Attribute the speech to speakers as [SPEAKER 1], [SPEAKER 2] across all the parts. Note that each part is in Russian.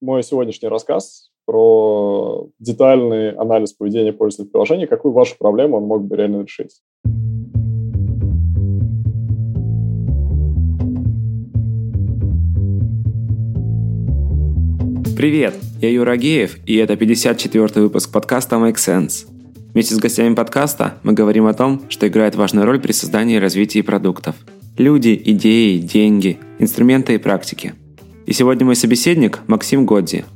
[SPEAKER 1] мой сегодняшний рассказ про детальный анализ поведения пользователей приложения, какую вашу проблему он мог бы реально решить.
[SPEAKER 2] Привет, я Юра Геев, и это 54-й выпуск подкаста Make Sense. Вместе с гостями подкаста мы говорим о том, что играет важную роль при создании и развитии продуктов. Люди, идеи, деньги, инструменты и практики. И сегодня мой собеседник Максим Годзи.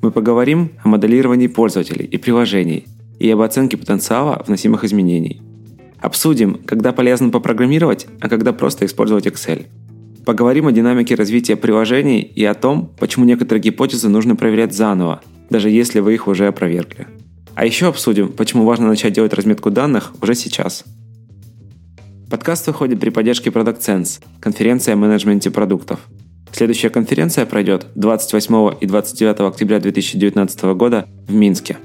[SPEAKER 2] Мы поговорим о моделировании пользователей и приложений и об оценке потенциала вносимых изменений. Обсудим, когда полезно попрограммировать, а когда просто использовать Excel – Поговорим о динамике развития приложений и о том, почему некоторые гипотезы нужно проверять заново, даже если вы их уже опровергли. А еще обсудим, почему важно начать делать разметку данных уже сейчас. Подкаст выходит при поддержке Product Sense, конференция о менеджменте продуктов. Следующая конференция пройдет 28 и 29 октября 2019 года в Минске.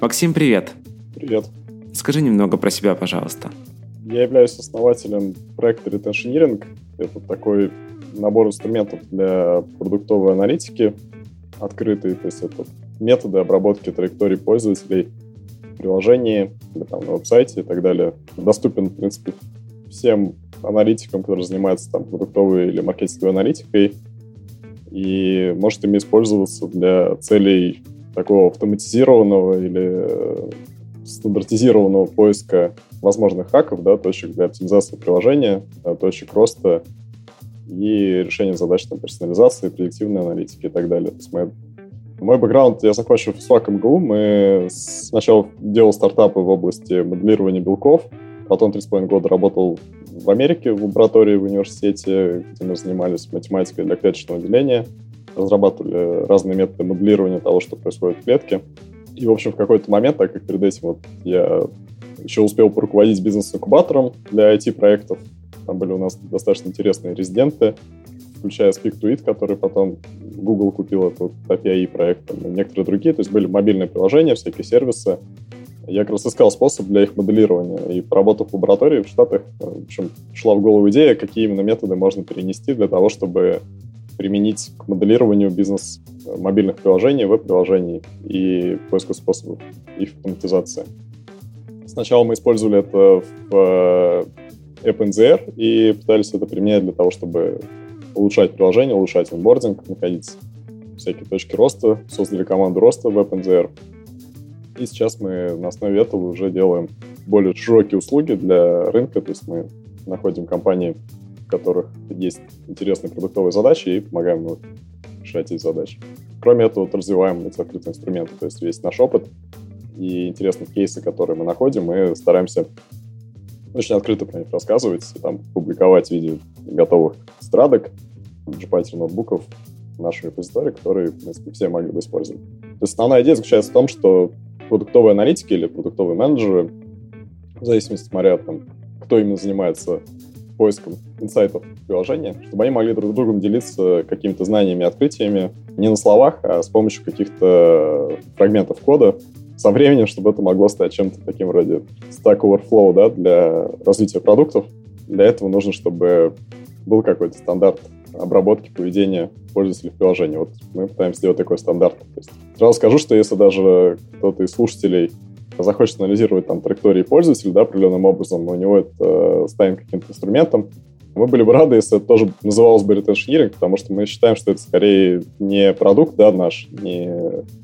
[SPEAKER 2] Максим, привет!
[SPEAKER 1] Привет!
[SPEAKER 2] Скажи немного про себя, пожалуйста.
[SPEAKER 1] Я являюсь основателем проекта Retentioneering. Это такой набор инструментов для продуктовой аналитики, открытый, то есть это методы обработки траекторий пользователей в приложении, или там на веб-сайте и так далее. Доступен, в принципе, всем аналитикам, которые занимаются там продуктовой или маркетинговой аналитикой, и может ими использоваться для целей такого автоматизированного или стандартизированного поиска возможных хаков, да, точек для оптимизации приложения, точек роста и решения задач там, персонализации, предиктивной аналитики и так далее. То есть мы мой бэкграунд, я закончил физфак МГУ, мы сначала делал стартапы в области моделирования белков, потом три с половиной года работал в Америке в лаборатории в университете, где мы занимались математикой для клеточного деления, разрабатывали разные методы моделирования того, что происходит в клетке. И, в общем, в какой-то момент, так как перед этим вот я еще успел поруководить бизнес-инкубатором для IT-проектов, там были у нас достаточно интересные резиденты, включая Speak to It, который потом Google купил этот API проект, и некоторые другие. То есть были мобильные приложения, всякие сервисы. Я как раз искал способ для их моделирования. И поработав в лаборатории в Штатах, в общем, шла в голову идея, какие именно методы можно перенести для того, чтобы применить к моделированию бизнес э, мобильных приложений, веб-приложений и поиску способов их автоматизации. Сначала мы использовали это в э, AppNZR и пытались это применять для того, чтобы улучшать приложение, улучшать онбординг, находить всякие точки роста, создали команду роста в AppNZR. И сейчас мы на основе этого уже делаем более широкие услуги для рынка, то есть мы находим компании в которых есть интересные продуктовые задачи и помогаем ну, решать эти задачи. Кроме этого, вот развиваем эти открытые инструменты, то есть весь наш опыт и интересные кейсы, которые мы находим, мы стараемся очень открыто про них рассказывать, там, публиковать в виде готовых страдок, Jupyter ноутбуков в нашем репозитории, которые, в принципе, все могли бы использовать. То есть основная идея заключается в том, что продуктовые аналитики или продуктовые менеджеры, в зависимости, смотря там, кто именно занимается поиском инсайтов приложения, чтобы они могли друг с другом делиться какими-то знаниями, открытиями не на словах, а с помощью каких-то фрагментов кода со временем, чтобы это могло стать чем-то таким вроде Stack Overflow да, для развития продуктов. Для этого нужно, чтобы был какой-то стандарт обработки поведения пользователей в приложении. Вот мы пытаемся сделать такой стандарт. То есть, сразу скажу, что если даже кто-то из слушателей захочет анализировать там траектории пользователя да, определенным образом, у него это станет каким-то инструментом, мы были бы рады, если это тоже называлось бы retention потому что мы считаем, что это скорее не продукт да, наш, не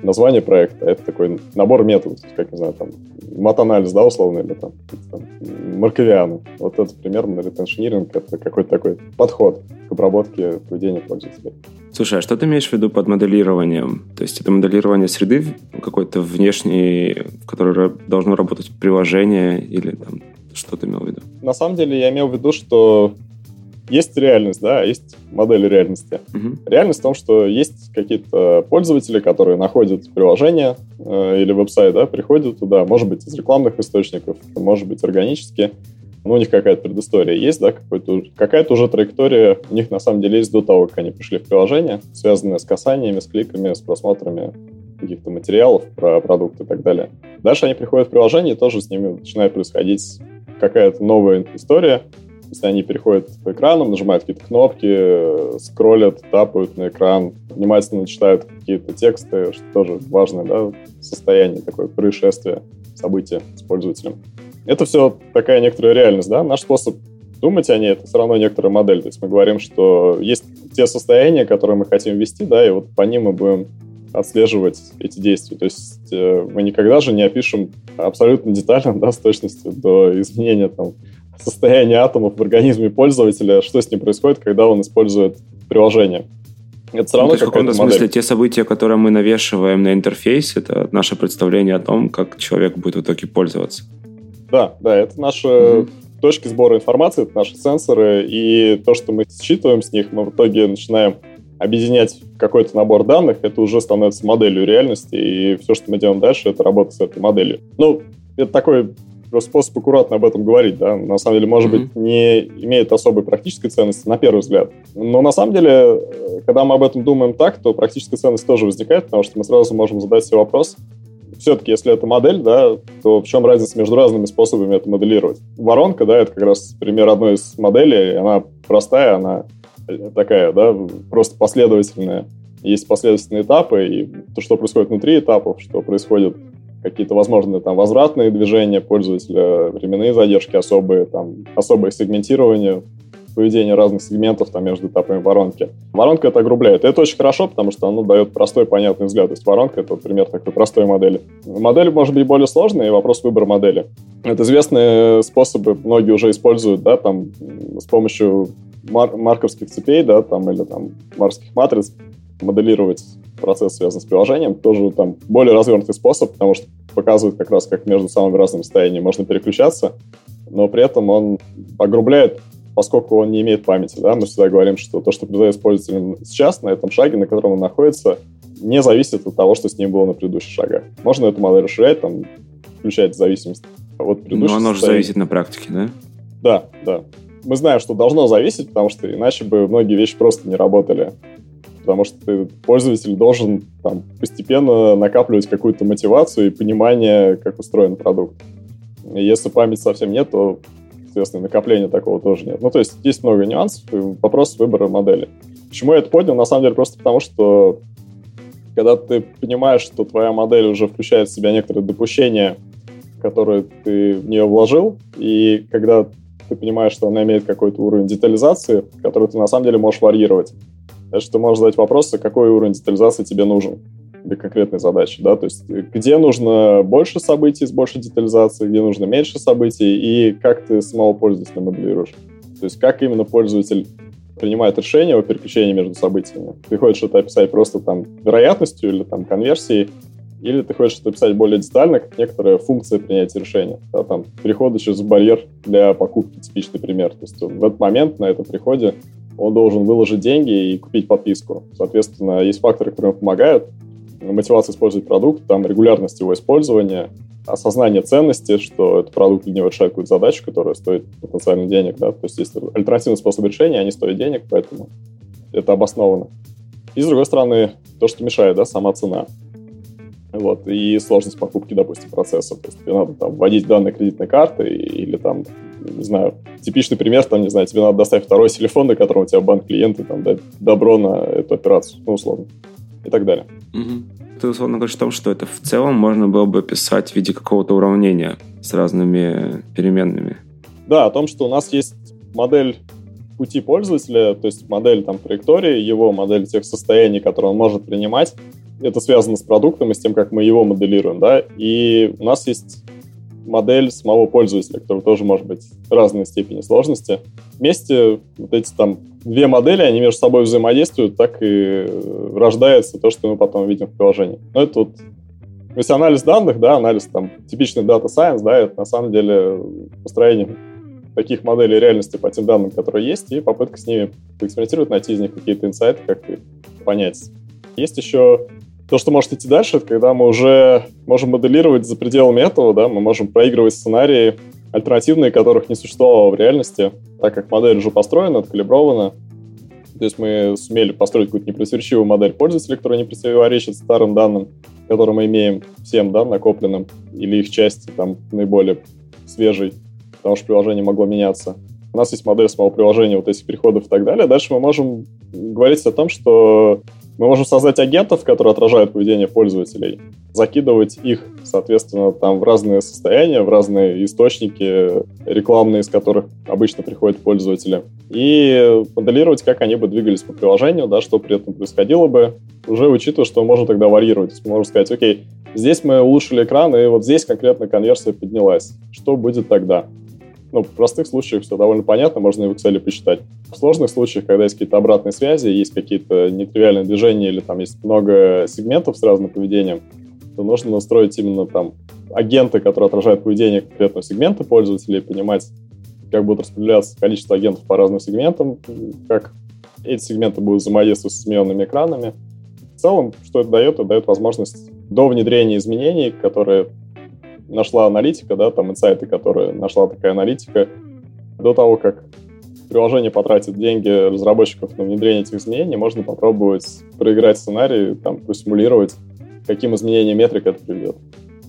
[SPEAKER 1] название проекта, а это такой набор методов, как, не знаю, там, мат-анализ, да, условно, или там, там марковианы. Вот это примерно retention это какой-то такой подход к обработке поведения пользователей.
[SPEAKER 2] Слушай, а что ты имеешь в виду под моделированием? То есть это моделирование среды какой-то внешней, в которой должно работать приложение или там что ты имел в виду?
[SPEAKER 1] На самом деле я имел в виду, что есть реальность, да, есть модель реальности. Угу. Реальность в том, что есть какие-то пользователи, которые находят приложение э, или веб-сайт, да, приходят туда, может быть, из рекламных источников, может быть, органически, ну, у них какая-то предыстория есть, да, какая-то уже траектория у них на самом деле есть до того, как они пришли в приложение, связанная с касаниями, с кликами, с просмотрами каких-то материалов про продукт и так далее. Дальше они приходят в приложение, и тоже с ними начинает происходить какая-то новая история, Если они переходят по экранам, нажимают какие-то кнопки, скроллят, тапают на экран, внимательно читают какие-то тексты, что тоже важное да, состояние, такое происшествие, событие с пользователем. Это все такая некоторая реальность, да. Наш способ думать о ней, это все равно некоторая модель. То есть мы говорим, что есть те состояния, которые мы хотим ввести, да, и вот по ним мы будем отслеживать эти действия. То есть э, мы никогда же не опишем абсолютно детально, да, с точностью до изменения там, состояния атомов в организме пользователя, что с ним происходит, когда он использует приложение.
[SPEAKER 2] Это все равно ну, в каком-то смысле те события, которые мы навешиваем на интерфейс, это наше представление о том, как человек будет в итоге пользоваться.
[SPEAKER 1] Да, да, это наши mm-hmm. точки сбора информации, это наши сенсоры, и то, что мы считываем с них, мы в итоге начинаем объединять какой-то набор данных, это уже становится моделью реальности, и все, что мы делаем дальше, это работа с этой моделью. Ну, это такой способ аккуратно об этом говорить, да, на самом деле, может mm-hmm. быть, не имеет особой практической ценности на первый взгляд. Но на самом деле, когда мы об этом думаем так, то практическая ценность тоже возникает, потому что мы сразу можем задать себе вопрос, все-таки, если это модель, да, то в чем разница между разными способами это моделировать? Воронка, да, это как раз пример одной из моделей, она простая, она такая, да, просто последовательная. Есть последовательные этапы, и то, что происходит внутри этапов, что происходит какие-то возможные там возвратные движения пользователя, временные задержки особые, там особое сегментирование поведения разных сегментов там между этапами воронки. Воронка это огрубляет. Это очень хорошо, потому что оно дает простой, понятный взгляд. То есть воронка это пример такой простой модели. Модель может быть более сложная, и вопрос выбора модели. Это известные способы, многие уже используют, да, там с помощью мар- марковских цепей, да, там, или там марских матриц моделировать процесс, связанный с приложением, тоже там более развернутый способ, потому что показывает как раз, как между самыми разными состояниями можно переключаться, но при этом он огрубляет, поскольку он не имеет памяти. Да? Мы всегда говорим, что то, что произойдет с пользователем сейчас, на этом шаге, на котором он находится, не зависит от того, что с ним было на предыдущих шагах. Можно эту модель расширять, там, включать зависимость от
[SPEAKER 2] предыдущих Но оно же зависит на практике, да?
[SPEAKER 1] Да, да мы знаем, что должно зависеть, потому что иначе бы многие вещи просто не работали. Потому что ты, пользователь должен там, постепенно накапливать какую-то мотивацию и понимание, как устроен продукт. И если памяти совсем нет, то, соответственно, накопления такого тоже нет. Ну, то есть есть много нюансов, и вопрос выбора модели. Почему я это поднял? На самом деле просто потому, что когда ты понимаешь, что твоя модель уже включает в себя некоторые допущения, которые ты в нее вложил, и когда ты понимаешь, что она имеет какой-то уровень детализации, который ты на самом деле можешь варьировать. Значит, ты можешь задать вопрос, а какой уровень детализации тебе нужен для конкретной задачи, да, то есть где нужно больше событий с большей детализацией, где нужно меньше событий, и как ты самого пользователя моделируешь. То есть как именно пользователь принимает решение о переключении между событиями. Ты хочешь это описать просто там вероятностью или там конверсией, или ты хочешь это писать более детально, как некоторая функция принятия решения. Да, там, переходы через барьер для покупки, типичный пример. То есть в этот момент на этом приходе он должен выложить деньги и купить подписку. Соответственно, есть факторы, которые ему помогают. Мотивация использовать продукт, там регулярность его использования, осознание ценности, что этот продукт для него решает какую-то задачу, которая стоит потенциально денег. Да? То есть есть альтернативный способ решения, они стоят денег, поэтому это обосновано. И, с другой стороны, то, что мешает, да, сама цена. Вот, и сложность покупки, допустим, процесса. То есть тебе надо там вводить данные кредитной карты или там, не знаю, типичный пример, там, не знаю, тебе надо доставить второй телефон, на котором у тебя банк клиенты там дать добро на эту операцию, ну, условно, и так далее.
[SPEAKER 2] Угу. Ты условно говоришь о том, что это в целом можно было бы писать в виде какого-то уравнения с разными переменными.
[SPEAKER 1] Да, о том, что у нас есть модель пути пользователя, то есть модель там траектории, его модель тех состояний, которые он может принимать, это связано с продуктом и с тем, как мы его моделируем, да, и у нас есть модель самого пользователя, который тоже может быть разной степени сложности. Вместе вот эти там две модели, они между собой взаимодействуют, так и рождается то, что мы потом видим в приложении. Но это вот то есть анализ данных, да, анализ там типичный data science, да, это на самом деле построение таких моделей реальности по тем данным, которые есть, и попытка с ними поэкспериментировать, найти из них какие-то инсайты, как их понять. Есть еще то, что может идти дальше, это когда мы уже можем моделировать за пределами этого, да, мы можем проигрывать сценарии альтернативные, которых не существовало в реальности, так как модель уже построена, откалибрована. То есть мы сумели построить какую-то непротиворечивую модель пользователя, которая не противоречит старым данным, которые мы имеем всем, да, накопленным, или их части там наиболее свежей, потому что приложение могло меняться. у нас есть модель самого приложения, вот этих переходов и так далее. Дальше мы можем говорить о том, что мы можем создать агентов, которые отражают поведение пользователей, закидывать их, соответственно, там в разные состояния, в разные источники рекламные, из которых обычно приходят пользователи, и моделировать, как они бы двигались по приложению, да, что при этом происходило бы, уже учитывая, что можем тогда варьировать. То есть можем сказать, окей, здесь мы улучшили экран, и вот здесь конкретно конверсия поднялась. Что будет тогда? Ну, в простых случаях все довольно понятно, можно и в Excel посчитать. В сложных случаях, когда есть какие-то обратные связи, есть какие-то нетривиальные движения или там есть много сегментов с разным поведением, то нужно настроить именно там агенты, которые отражают поведение конкретного сегмента пользователей, понимать, как будут распределяться количество агентов по разным сегментам, как эти сегменты будут взаимодействовать с сменными экранами. В целом, что это дает? Это дает возможность до внедрения изменений, которые нашла аналитика, да, там инсайты, которые нашла такая аналитика, до того, как приложение потратит деньги разработчиков на внедрение этих изменений, можно попробовать проиграть сценарий, там, просимулировать, каким изменением метрик это приведет.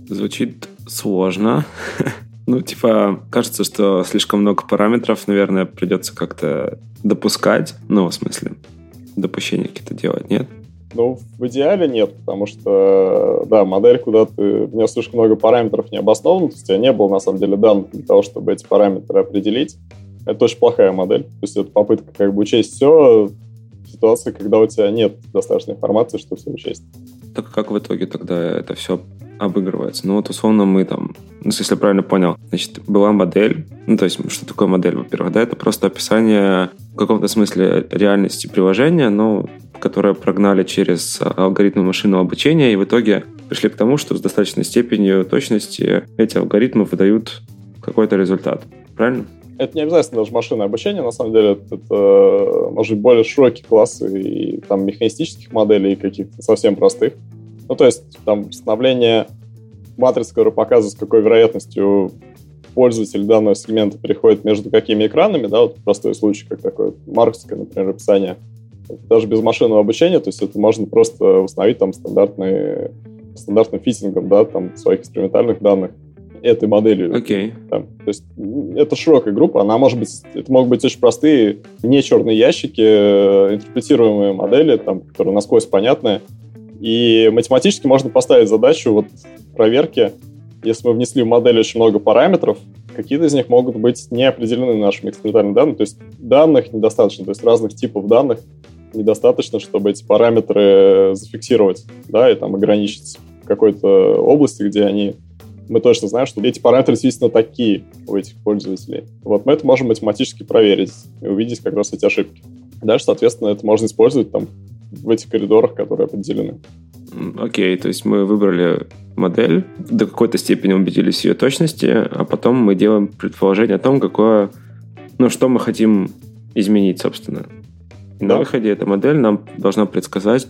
[SPEAKER 2] Звучит сложно. Ну, типа, кажется, что слишком много параметров, наверное, придется как-то допускать. Ну, в смысле, допущения какие-то делать, нет?
[SPEAKER 1] Ну, в идеале нет, потому что, да, модель, куда ты внес слишком много параметров необоснованно, то есть у тебя не было, на самом деле, данных для того, чтобы эти параметры определить. Это очень плохая модель. То есть это попытка как бы учесть все в ситуации, когда у тебя нет достаточной информации, чтобы все учесть.
[SPEAKER 2] Так как в итоге тогда это все обыгрывается? Ну вот условно мы там, ну если я правильно понял, значит, была модель, ну то есть что такое модель, во-первых, да, это просто описание в каком-то смысле реальности приложения, но которое прогнали через алгоритмы машинного обучения, и в итоге пришли к тому, что с достаточной степенью точности эти алгоритмы выдают какой-то результат. Правильно?
[SPEAKER 1] Это не обязательно даже машинное обучение, на самом деле. Это, это может быть более широкий класс и там механистических моделей, и каких-то совсем простых. Ну, то есть там становление матрицы, которая показывает, с какой вероятностью пользователь данного сегмента переходит между какими экранами, да, вот простой случай, как такое маркетское, например, описание, даже без машинного обучения, то есть это можно просто установить там стандартные, стандартным фитингом, да, там своих экспериментальных данных этой моделью.
[SPEAKER 2] Okay.
[SPEAKER 1] Там, то есть это широкая группа, она может быть, это могут быть очень простые, не черные ящики, э, интерпретируемые модели, там, которые насквозь понятны. И математически можно поставить задачу вот проверки, если мы внесли в модель очень много параметров, какие-то из них могут быть не определены нашими экспериментальными данными, то есть данных недостаточно, то есть разных типов данных недостаточно, чтобы эти параметры зафиксировать, да, и там ограничить в какой-то области, где они мы точно знаем, что эти параметры действительно такие у этих пользователей. Вот мы это можем математически проверить и увидеть как раз эти ошибки. Дальше, соответственно, это можно использовать там в этих коридорах, которые определены.
[SPEAKER 2] Окей, okay, то есть мы выбрали модель, до какой-то степени убедились в ее точности, а потом мы делаем предположение о том, какое, ну, что мы хотим изменить, собственно. И да. на выходе эта модель нам должна предсказать,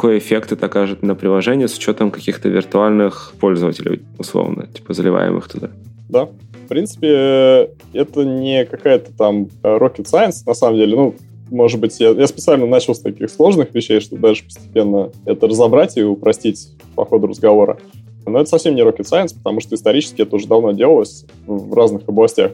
[SPEAKER 2] какой эффект это окажет на приложение с учетом каких-то виртуальных пользователей, условно, типа заливаемых туда.
[SPEAKER 1] Да. В принципе, это не какая-то там rocket science, на самом деле. Ну, может быть, я, я специально начал с таких сложных вещей, чтобы дальше постепенно это разобрать и упростить по ходу разговора. Но это совсем не rocket science, потому что исторически это уже давно делалось в разных областях.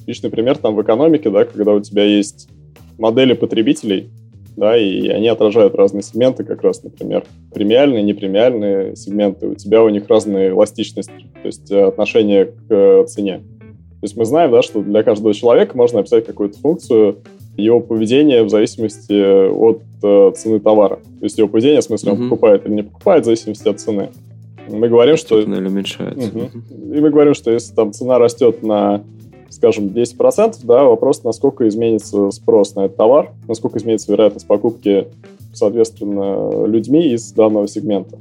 [SPEAKER 1] Отличный пример там в экономике, да, когда у тебя есть модели потребителей, да, и они отражают разные сегменты, как раз, например, премиальные, непремиальные сегменты. У тебя у них разные эластичности, то есть э, отношение к э, цене. То есть мы знаем, да, что для каждого человека можно описать какую-то функцию, его поведение в зависимости от э, цены товара. То есть его поведение, в смысле, он покупает или не покупает, в зависимости от цены. Мы говорим, что...
[SPEAKER 2] Или уменьшается.
[SPEAKER 1] Угу. И мы говорим, что если там цена растет на скажем, 10%, да, вопрос, насколько изменится спрос на этот товар, насколько изменится вероятность покупки, соответственно, людьми из данного сегмента,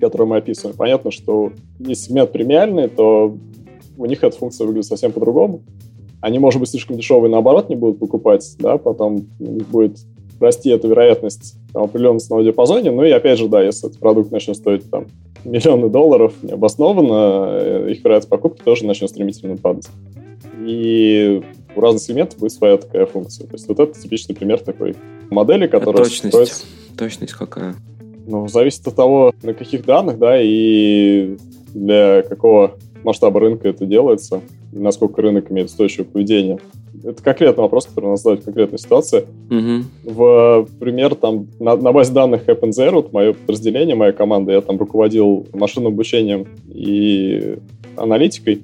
[SPEAKER 1] который мы описываем. Понятно, что если сегмент премиальный, то у них эта функция выглядит совсем по-другому. Они, может быть, слишком дешевые, наоборот, не будут покупать, да, потом будет расти эта вероятность там, определенном ценовом диапазоне. Ну и опять же, да, если этот продукт начнет стоить там миллионы долларов необоснованно, э, их вероятность покупки тоже начнет стремительно падать и у разных сегментов будет своя такая функция. То есть вот это типичный пример такой модели, которая...
[SPEAKER 2] А точность? Строится... Точность какая?
[SPEAKER 1] Ну, зависит от того, на каких данных, да, и для какого масштаба рынка это делается, и насколько рынок имеет устойчивое поведение. это конкретный вопрос, который надо задать в конкретной ситуации. Угу. В пример, там, на, на базе данных Happen Zero, мое подразделение, моя команда, я там руководил машинным обучением и аналитикой.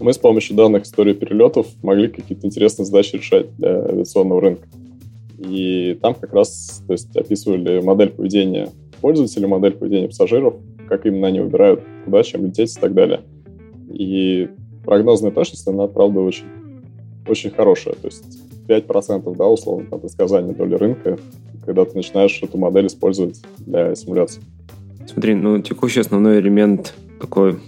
[SPEAKER 1] Мы с помощью данных истории перелетов могли какие-то интересные задачи решать для авиационного рынка. И там как раз то есть, описывали модель поведения пользователей, модель поведения пассажиров, как именно они выбирают, куда, чем лететь и так далее. И прогнозная точность, она, правда, очень, очень хорошая. То есть 5%, да, условно, там, предсказания доли рынка, когда ты начинаешь эту модель использовать для симуляции.
[SPEAKER 2] Смотри, ну, текущий основной элемент такой,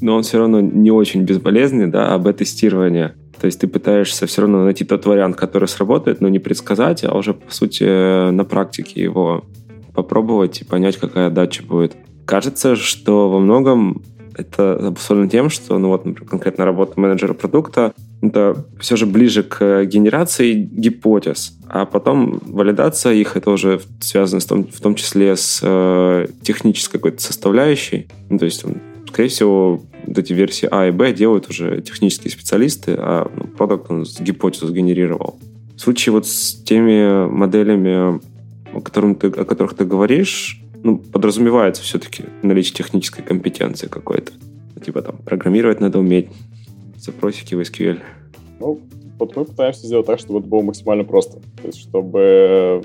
[SPEAKER 2] но он все равно не очень безболезненный, да, об тестирование. То есть ты пытаешься все равно найти тот вариант, который сработает, но не предсказать, а уже, по сути, на практике его попробовать и понять, какая дача будет. Кажется, что во многом это обусловлено тем, что, ну вот, например, конкретно работа менеджера продукта, это все же ближе к генерации гипотез, а потом валидация их, это уже связано с том, в том числе с э, технической какой-то составляющей. Ну, то есть, скорее всего, вот эти версии А и Б делают уже технические специалисты, а ну, продукт он гипотезу сгенерировал. В случае вот с теми моделями, о, которых ты, о которых ты говоришь, ну, подразумевается все-таки наличие технической компетенции какой-то. Типа там программировать надо уметь, запросики в SQL.
[SPEAKER 1] Ну, вот мы пытаемся сделать так, чтобы это было максимально просто. То есть, чтобы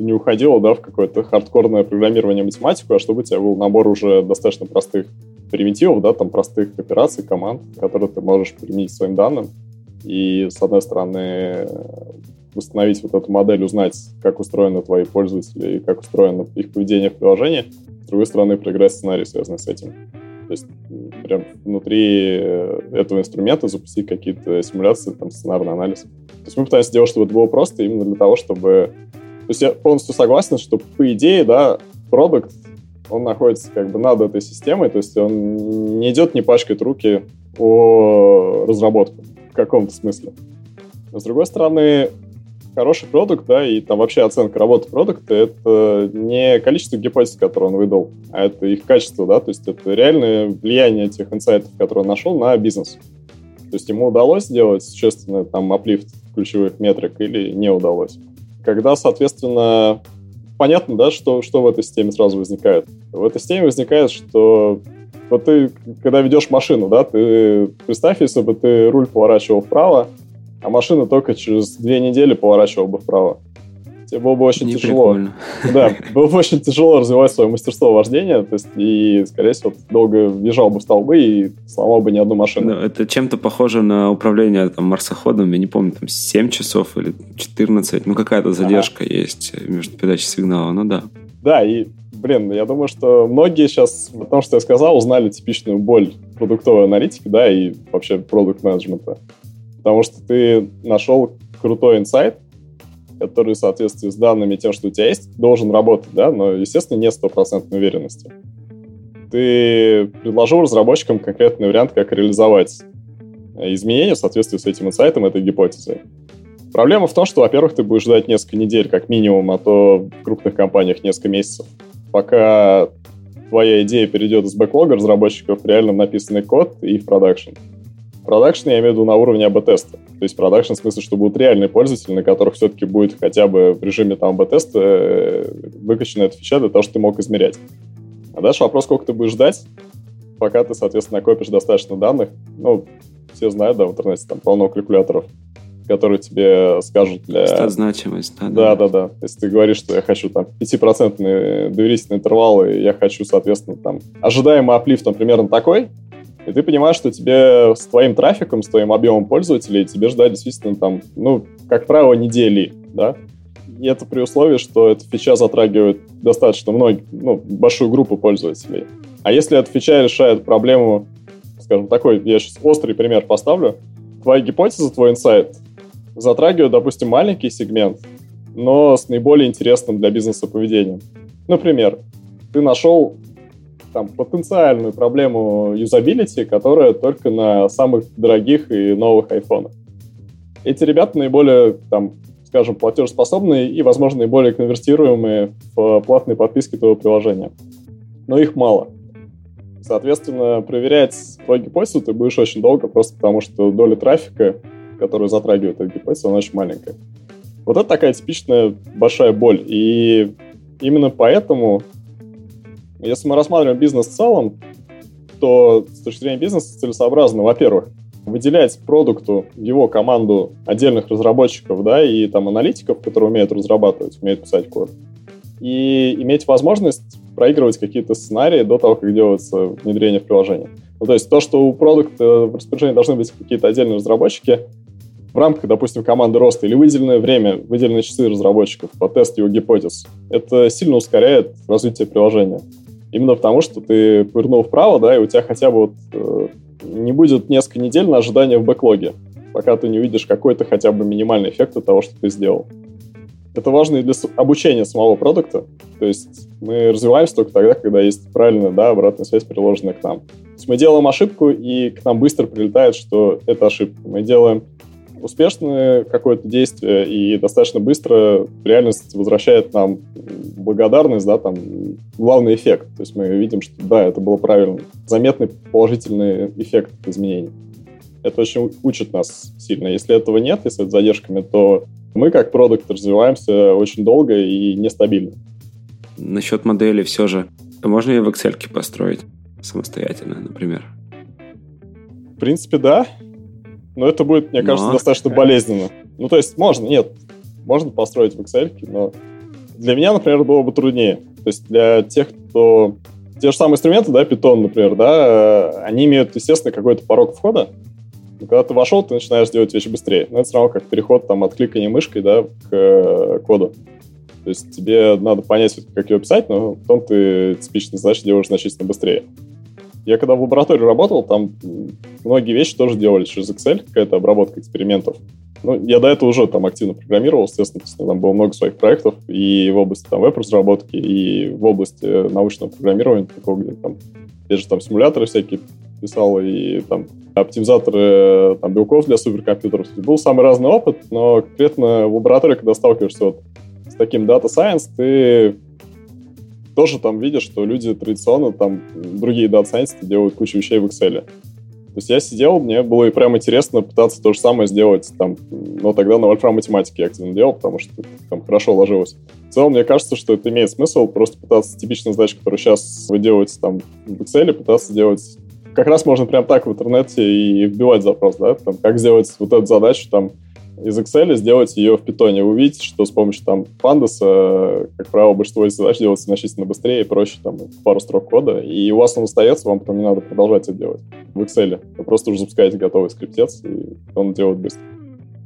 [SPEAKER 1] не уходило, да, в какое-то хардкорное программирование математику, а чтобы у тебя был набор уже достаточно простых примитивов, да, там простых операций, команд, которые ты можешь применить своим данным. И, с одной стороны, восстановить вот эту модель, узнать, как устроены твои пользователи и как устроено их поведение в приложении. С другой стороны, проиграть сценарий, связанный с этим. То есть прям внутри э, этого инструмента запустить какие-то симуляции, там, сценарный анализ. То есть мы пытаемся сделать, чтобы это было просто именно для того, чтобы... То есть я полностью согласен, что по идее, да, продукт, он находится как бы над этой системой, то есть он не идет, не пачкает руки о разработку в каком-то смысле. Но, с другой стороны, хороший продукт, да, и там вообще оценка работы продукта — это не количество гипотез, которые он выдал, а это их качество, да, то есть это реальное влияние этих инсайтов, которые он нашел на бизнес. То есть ему удалось сделать существенный там аплифт ключевых метрик или не удалось. Когда, соответственно, понятно, да, что, что в этой системе сразу возникает. В этой системе возникает, что вот ты, когда ведешь машину, да, ты представь, если бы ты руль поворачивал вправо, а машина только через две недели поворачивала бы вправо. Тебе было бы очень Не тяжело. Прикольно. Да, было бы очень тяжело развивать свое мастерство вождения, то есть, и, скорее всего, долго въезжал бы в столбы и сломал бы ни одну машину.
[SPEAKER 2] Да, это чем-то похоже на управление там, марсоходом, я не помню, там 7 часов или 14, ну какая-то задержка ага. есть между передачей сигнала, ну да.
[SPEAKER 1] Да, и, блин, я думаю, что многие сейчас, потому что я сказал, узнали типичную боль продуктовой аналитики, да, и вообще продукт-менеджмента. Потому что ты нашел крутой инсайт, который в соответствии с данными тем, что у тебя есть, должен работать, да, но, естественно, нет стопроцентной уверенности. Ты предложил разработчикам конкретный вариант, как реализовать изменения в соответствии с этим инсайтом, этой гипотезой. Проблема в том, что, во-первых, ты будешь ждать несколько недель как минимум, а то в крупных компаниях несколько месяцев, пока твоя идея перейдет из бэклога разработчиков в реально написанный код и в продакшн. Продакшн я имею в виду на уровне АБ-теста. То есть продакшн в смысле, что будут реальные пользователи, на которых все-таки будет хотя бы в режиме там АБ-теста э, выкачана эта фича для того, чтобы ты мог измерять. А дальше вопрос, сколько ты будешь ждать, пока ты, соответственно, накопишь достаточно данных. Ну, все знают, да, в интернете там полно калькуляторов, которые тебе скажут для...
[SPEAKER 2] Значимость, да.
[SPEAKER 1] Да, да, да. Есть ты говоришь, что я хочу там 5% доверительный интервал, и я хочу, соответственно, там ожидаемый аплифт, там, примерно такой, и ты понимаешь, что тебе с твоим трафиком, с твоим объемом пользователей, тебе ждать действительно там, ну, как правило, недели, да? И это при условии, что эта фича затрагивает достаточно многие, ну, большую группу пользователей. А если эта фича решает проблему, скажем, такой, я сейчас острый пример поставлю, твоя гипотеза, твой инсайт затрагивает, допустим, маленький сегмент, но с наиболее интересным для бизнеса поведением. Например, ты нашел там, потенциальную проблему юзабилити, которая только на самых дорогих и новых айфонах. Эти ребята наиболее, там, скажем, платежеспособные и, возможно, наиболее конвертируемые в платные подписки твоего приложения. Но их мало. Соответственно, проверять твою гипотезу ты будешь очень долго, просто потому что доля трафика, которая затрагивает эту гипотезу, она очень маленькая. Вот это такая типичная большая боль. И именно поэтому, если мы рассматриваем бизнес в целом, то с точки зрения бизнеса целесообразно, во-первых, выделять продукту его команду отдельных разработчиков, да, и там аналитиков, которые умеют разрабатывать, умеют писать код, и иметь возможность проигрывать какие-то сценарии до того, как делается внедрение в приложение. Ну, то есть то, что у продукта в распоряжении должны быть какие-то отдельные разработчики, в рамках, допустим, команды роста или выделенное время, выделенные часы разработчиков по тесту его гипотез, это сильно ускоряет развитие приложения. Именно потому, что ты повернул вправо, да, и у тебя хотя бы вот э, не будет несколько недель на ожидание в бэклоге, пока ты не увидишь какой-то хотя бы минимальный эффект от того, что ты сделал. Это важно и для обучения самого продукта. То есть мы развиваемся только тогда, когда есть правильная да, обратная связь, приложенная к нам. То есть мы делаем ошибку, и к нам быстро прилетает, что это ошибка. Мы делаем успешное какое-то действие и достаточно быстро реальность возвращает нам благодарность, да, там, главный эффект. То есть мы видим, что да, это было правильно. Заметный положительный эффект изменений. Это очень учит нас сильно. Если этого нет, если это задержками, то мы как продукт развиваемся очень долго и нестабильно.
[SPEAKER 2] Насчет модели все же. Можно ее в Excel построить самостоятельно, например?
[SPEAKER 1] В принципе, да. Но это будет, мне кажется, но... достаточно болезненно. Ну, то есть можно, нет, можно построить в Excel, но для меня, например, было бы труднее. То есть для тех, кто... Те же самые инструменты, да, Python, например, да, они имеют, естественно, какой-то порог входа. Но когда ты вошел, ты начинаешь делать вещи быстрее. Но это все равно как переход там, от кликания мышкой да, к э, коду. То есть тебе надо понять, как ее писать, но потом ты типичные задачи делаешь значительно быстрее. Я когда в лаборатории работал, там многие вещи тоже делали через Excel, какая-то обработка экспериментов. Ну, я до этого уже там активно программировал, естественно, там было много своих проектов и в области там веб-разработки, и в области научного программирования, такого, где там, те же там симуляторы всякие писал, и там оптимизаторы там, белков для суперкомпьютеров. Был самый разный опыт, но конкретно в лаборатории, когда сталкиваешься вот с таким Science, ты тоже там видишь, что люди традиционно, там, другие Science делают кучу вещей в Excel. То есть я сидел, мне было и прям интересно пытаться то же самое сделать там, но тогда на вольфрам математике я активно делал, потому что там хорошо ложилось. В целом, мне кажется, что это имеет смысл просто пытаться типичные задачи, которые сейчас вы делаете там в Excel, пытаться делать как раз можно прям так в интернете и вбивать запрос, да, там, как сделать вот эту задачу там из Excel сделать ее в питоне. Вы увидите, что с помощью там пандаса, как правило, большинство из задач делается значительно быстрее и проще, там, пару строк кода, и у вас он остается, вам потом не надо продолжать это делать в Excel. Вы просто уже запускаете готовый скриптец, и он делает быстро.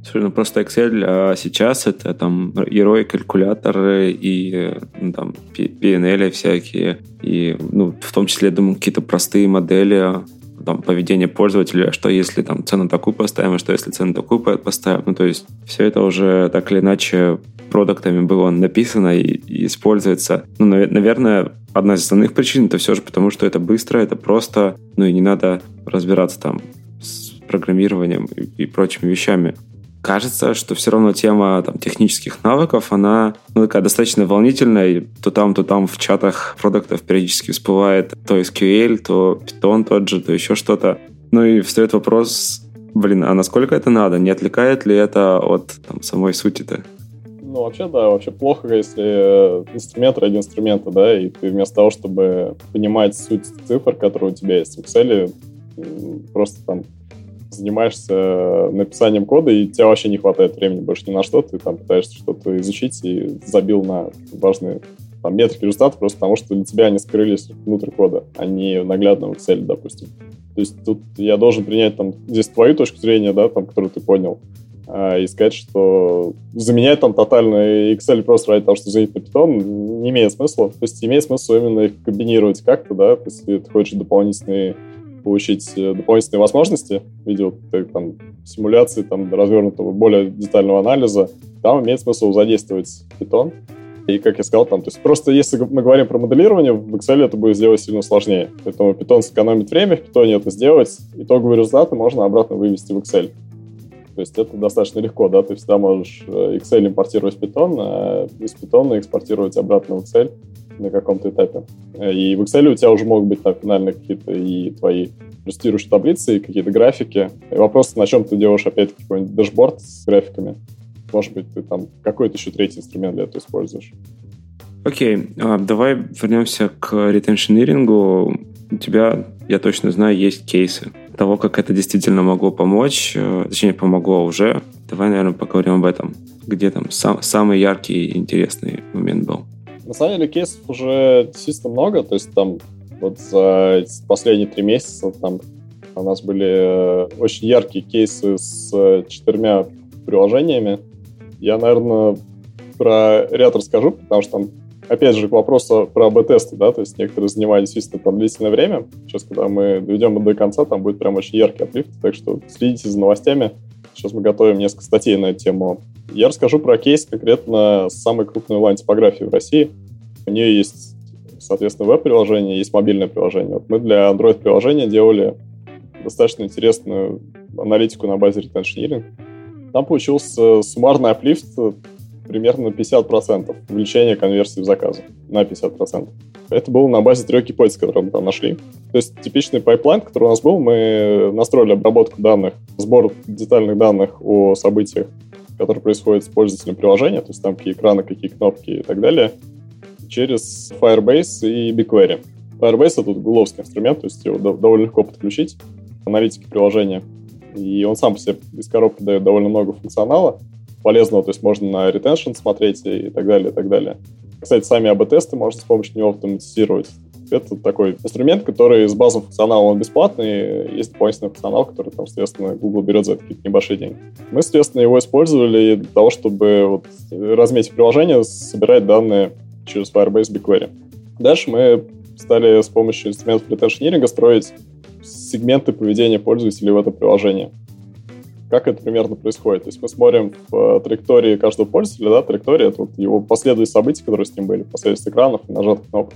[SPEAKER 2] Слушай, просто Excel а сейчас это там герои, калькуляторы и ну, там PNL всякие, и ну, в том числе, я думаю, какие-то простые модели там, поведение пользователя, что если там цену такую поставим, а что если цену такую поставим. Ну, то есть все это уже так или иначе продуктами было написано и, и используется. Ну, наверное, одна из основных причин это все же потому, что это быстро, это просто, ну и не надо разбираться там с программированием и, и прочими вещами кажется, что все равно тема там, технических навыков, она ну, такая достаточно волнительная. То там, то там в чатах продуктов периодически всплывает то SQL, то Python тот же, то еще что-то. Ну и встает вопрос, блин, а насколько это надо? Не отвлекает ли это от там, самой сути-то?
[SPEAKER 1] Ну, вообще, да, вообще плохо, если инструмент ради инструмента, да, и ты вместо того, чтобы понимать суть цифр, которые у тебя есть в Excel, просто там занимаешься написанием кода, и тебе вообще не хватает времени больше ни на что, ты там пытаешься что-то изучить и забил на важные там, метрики результатов просто потому, что для тебя они скрылись внутрь кода, а не наглядно в Excel, допустим. То есть тут я должен принять там здесь твою точку зрения, да, там, которую ты понял, а, и сказать, что заменять там тотально Excel просто ради того, что заменить на Python, не имеет смысла. То есть имеет смысл именно их комбинировать как-то, да, то есть ты хочешь дополнительные получить э, дополнительные возможности в виде вот, там, симуляции, там, развернутого, более детального анализа, там имеет смысл задействовать Python. И, как я сказал, там, то есть просто если мы говорим про моделирование, в Excel это будет сделать сильно сложнее. Поэтому Python сэкономит время, в Python это сделать, итоговые результаты можно обратно вывести в Excel. То есть это достаточно легко, да, ты всегда можешь э, Excel импортировать Python, а из Python экспортировать обратно в Excel на каком-то этапе. И в Excel у тебя уже могут быть там финальные какие-то и твои тестируешь таблицы и какие-то графики. И вопрос, на чем ты делаешь, опять-таки, какой-нибудь дашборд с графиками. Может быть, ты там какой-то еще третий инструмент для этого используешь.
[SPEAKER 2] Окей, okay. а, давай вернемся к ретеншенирингу. У тебя, я точно знаю, есть кейсы того, как это действительно могло помочь, э, точнее, помогло уже. Давай, наверное, поговорим об этом. Где там сам, самый яркий и интересный момент был?
[SPEAKER 1] На самом деле кейсов уже действительно много, то есть там вот за последние три месяца там у нас были э, очень яркие кейсы с четырьмя приложениями. Я, наверное, про ряд расскажу, потому что там, опять же, к вопросу про АБ-тесты, да, то есть некоторые занимали действительно там длительное время. Сейчас, когда мы доведем до конца, там будет прям очень яркий отлив, так что следите за новостями. Сейчас мы готовим несколько статей на эту тему. Я расскажу про кейс конкретно самой крупной онлайн-типографии в России. У нее есть, соответственно, веб-приложение, есть мобильное приложение. Вот мы для Android-приложения делали достаточно интересную аналитику на базе retention Там получился суммарный uplift примерно на 50% увеличение конверсии в заказы на 50%. Это было на базе трех гипотез, которые мы там нашли. То есть типичный pipeline, который у нас был, мы настроили обработку данных, сбор детальных данных о событиях, которые происходят с пользователем приложения, то есть там какие экраны, какие кнопки и так далее, через Firebase и BigQuery. Firebase — это гугловский инструмент, то есть его довольно легко подключить, аналитики приложения. И он сам по себе из коробки дает довольно много функционала, полезного, то есть можно на retention смотреть и так далее, и так далее. Кстати, сами АБ-тесты можно с помощью него автоматизировать. Это такой инструмент, который с базовым функционалом он бесплатный, есть дополнительный функционал, который, там, соответственно, Google берет за какие-то небольшие деньги. Мы, соответственно, его использовали для того, чтобы вот, разметить приложение, собирать данные через Firebase BigQuery. Дальше мы стали с помощью инструментов retention строить сегменты поведения пользователей в это приложение как это примерно происходит. То есть мы смотрим в траектории каждого пользователя, да, траектория — это вот его последующие события, которые с ним были, последовательность экранов и нажатых кнопок.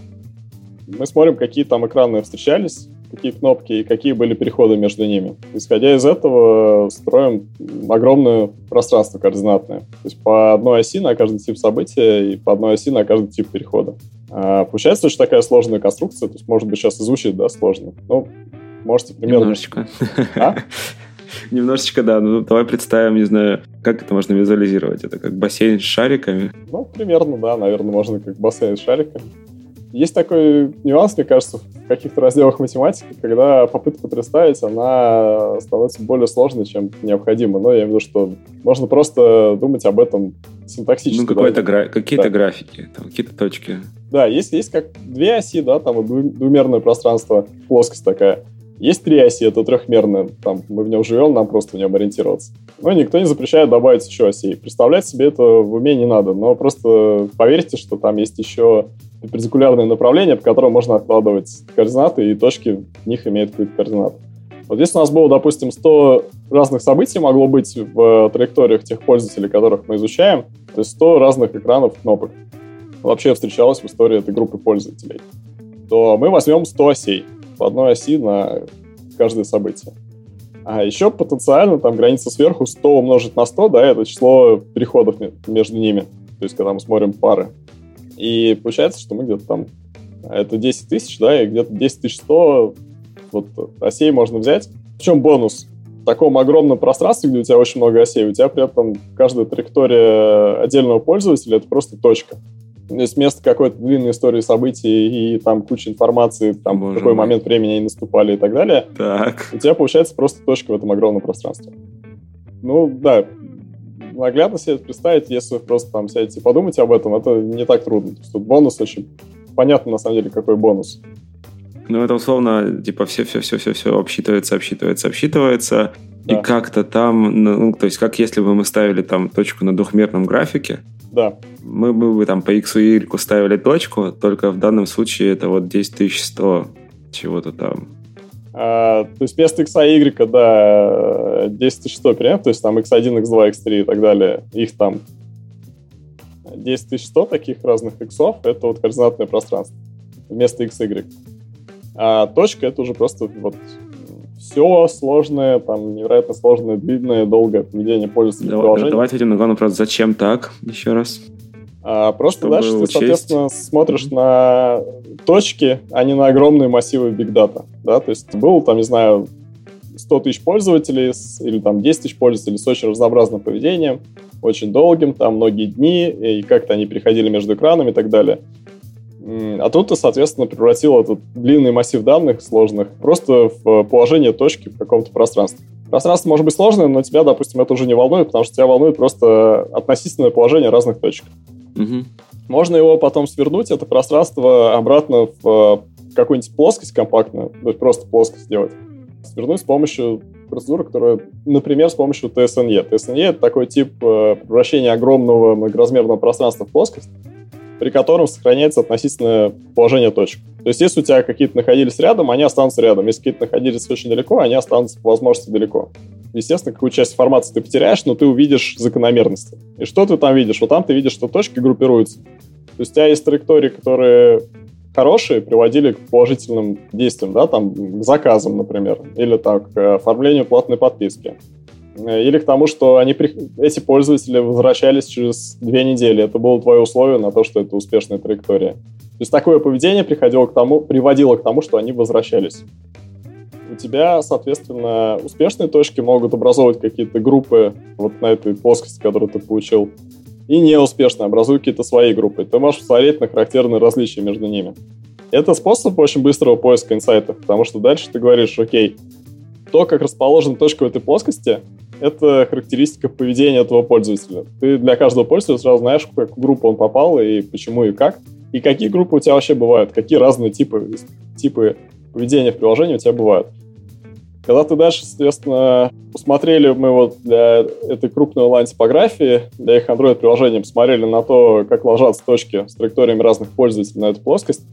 [SPEAKER 1] Мы смотрим, какие там экраны встречались, какие кнопки и какие были переходы между ними. Исходя из этого, строим огромное пространство координатное. То есть по одной оси на каждый тип события и по одной оси на каждый тип перехода. А получается очень такая сложная конструкция, то есть, может быть, сейчас и звучит, да, сложно. Ну, можете примерно...
[SPEAKER 2] Немножечко. А? Немножечко, да. Ну, давай представим, не знаю, как это можно визуализировать. Это как бассейн с шариками?
[SPEAKER 1] Ну, примерно, да. Наверное, можно как бассейн с шариками. Есть такой нюанс, мне кажется, в каких-то разделах математики, когда попытка представить, она становится более сложной, чем необходимо. Но я имею в виду, что можно просто думать об этом синтаксически.
[SPEAKER 2] Ну, какой-то гра... какие-то да. графики, там, какие-то точки.
[SPEAKER 1] Да, есть, есть как две оси, да, там двумерное пространство, плоскость такая. Есть три оси, это трехмерное, там мы в нем живем, нам просто в нем ориентироваться. Но никто не запрещает добавить еще осей. Представлять себе это в уме не надо, но просто поверьте, что там есть еще перпендикулярные направления, по которым можно откладывать координаты, и точки в них имеют какую-то координату. Вот здесь у нас было, допустим, 100 разных событий могло быть в траекториях тех пользователей, которых мы изучаем, то есть 100 разных экранов кнопок. Вообще встречалось в истории этой группы пользователей. То мы возьмем 100 осей по одной оси на каждое событие. А еще потенциально там граница сверху 100 умножить на 100, да, это число переходов между ними. То есть, когда мы смотрим пары. И получается, что мы где-то там... Это 10 тысяч, да, и где-то 10 тысяч 100 вот осей можно взять. В чем бонус? В таком огромном пространстве, где у тебя очень много осей, у тебя при этом каждая траектория отдельного пользователя — это просто точка есть место какой-то длинной истории событий и там куча информации, там Боже какой мой. момент времени они наступали и так далее.
[SPEAKER 2] Так.
[SPEAKER 1] У тебя получается просто точка в этом огромном пространстве. Ну, да, наглядно себе это представить, если вы просто там сядете и подумайте об этом, это не так трудно. То есть тут бонус очень понятно, на самом деле, какой бонус.
[SPEAKER 2] Ну, это условно, типа, все-все-все-все-все обсчитывается, обсчитывается, обсчитывается. Да. И как-то там, ну, то есть, как если бы мы ставили там точку на двухмерном графике,
[SPEAKER 1] да.
[SPEAKER 2] Мы, бы там по x и y ставили точку, только в данном случае это вот 10100 чего-то там.
[SPEAKER 1] А, то есть вместо x и y, да, 10100, примерно, то есть там x1, x2, x3 и так далее, их там 10100 таких разных иксов, это вот координатное пространство вместо x, y. А точка — это уже просто вот все сложное, там невероятно сложное, длинное, долгое поведение пользователя
[SPEAKER 2] Давай, приложения. Давайте ответим на главный вопрос. Зачем так? Еще раз.
[SPEAKER 1] А, просто дальше ты, соответственно, смотришь на точки, а не на огромные массивы Big Data. да, то есть был там, не знаю, 100 тысяч пользователей или там 10 тысяч пользователей с очень разнообразным поведением, очень долгим, там многие дни, и как-то они переходили между экранами и так далее. А тут ты, соответственно, превратил этот длинный массив данных сложных просто в положение точки в каком-то пространстве. Пространство может быть сложное, но тебя, допустим, это уже не волнует, потому что тебя волнует просто относительное положение разных точек. Угу. Можно его потом свернуть, это пространство, обратно в какую-нибудь плоскость компактную, то есть просто плоскость сделать. Свернуть с помощью процедуры, которая, например, с помощью TSNE. TSNE — это такой тип э, превращения огромного многоразмерного пространства в плоскость, при котором сохраняется относительное положение точек. То есть, если у тебя какие-то находились рядом, они останутся рядом. Если какие-то находились очень далеко, они останутся по возможности далеко. Естественно, какую часть информации ты потеряешь, но ты увидишь закономерности. И что ты там видишь? Вот там ты видишь, что точки группируются. То есть у тебя есть траектории, которые хорошие, приводили к положительным действиям, да, там, к заказам, например, или так, к оформлению платной подписки. Э, или к тому, что они, эти пользователи возвращались через две недели. Это было твое условие на то, что это успешная траектория. То есть такое поведение приходило к тому, приводило к тому, что они возвращались. У тебя, соответственно, успешные точки могут образовывать какие-то группы вот на этой плоскости, которую ты получил, и неуспешно образуют какие-то свои группы. Ты можешь посмотреть на характерные различия между ними. Это способ очень быстрого поиска инсайтов, потому что дальше ты говоришь, окей, то, как расположена точка в этой плоскости, это характеристика поведения этого пользователя. Ты для каждого пользователя сразу знаешь, в какую группу он попал и почему и как. И какие группы у тебя вообще бывают, какие разные типы, типы поведения в приложении у тебя бывают. Когда ты дальше, соответственно, посмотрели мы вот для этой крупной онлайн-типографии, для их Android-приложения, посмотрели на то, как ложатся точки с траекториями разных пользователей на эту плоскость,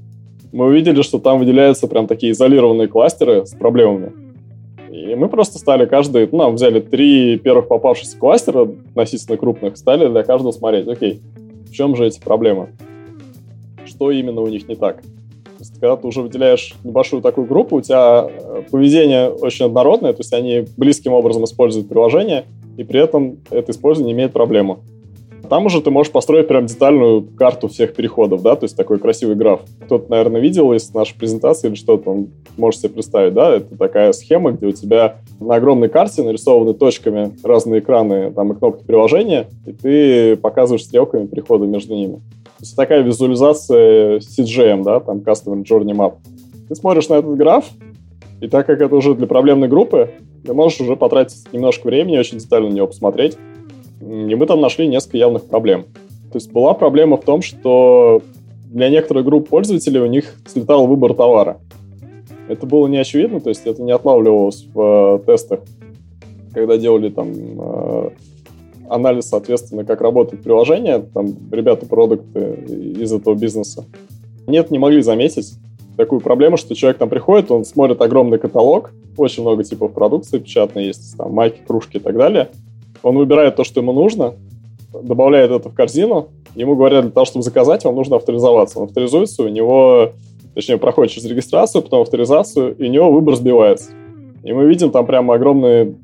[SPEAKER 1] мы увидели, что там выделяются прям такие изолированные кластеры с проблемами. И мы просто стали каждый, ну, взяли три первых попавшихся кластера относительно крупных, стали для каждого смотреть, окей, в чем же эти проблемы? Что именно у них не так? То есть, когда ты уже выделяешь небольшую такую группу, у тебя э, поведение очень однородное, то есть они близким образом используют приложение, и при этом это использование имеет проблему. Там уже ты можешь построить прям детальную карту всех переходов, да, то есть такой красивый граф. Кто-то, наверное, видел из нашей презентации или что-то, он может себе представить, да, это такая схема, где у тебя на огромной карте нарисованы точками разные экраны, там и кнопки приложения, и ты показываешь стрелками переходы между ними. То есть такая визуализация CGM, да, там Customer Journey Map. Ты смотришь на этот граф, и так как это уже для проблемной группы, ты можешь уже потратить немножко времени, очень детально на него посмотреть, и мы там нашли несколько явных проблем. То есть была проблема в том, что для некоторых групп пользователей у них слетал выбор товара. Это было не очевидно, то есть это не отлавливалось в э, тестах, когда делали там э, анализ, соответственно, как работает приложение, там ребята продукты из этого бизнеса. Нет, не могли заметить такую проблему, что человек там приходит, он смотрит огромный каталог, очень много типов продукции печатной есть, там майки, кружки и так далее, он выбирает то, что ему нужно, добавляет это в корзину, ему говорят, для того, чтобы заказать, вам нужно авторизоваться. Он авторизуется, у него, точнее, проходит через регистрацию, потом авторизацию, и у него выбор сбивается. И мы видим там прямо огромную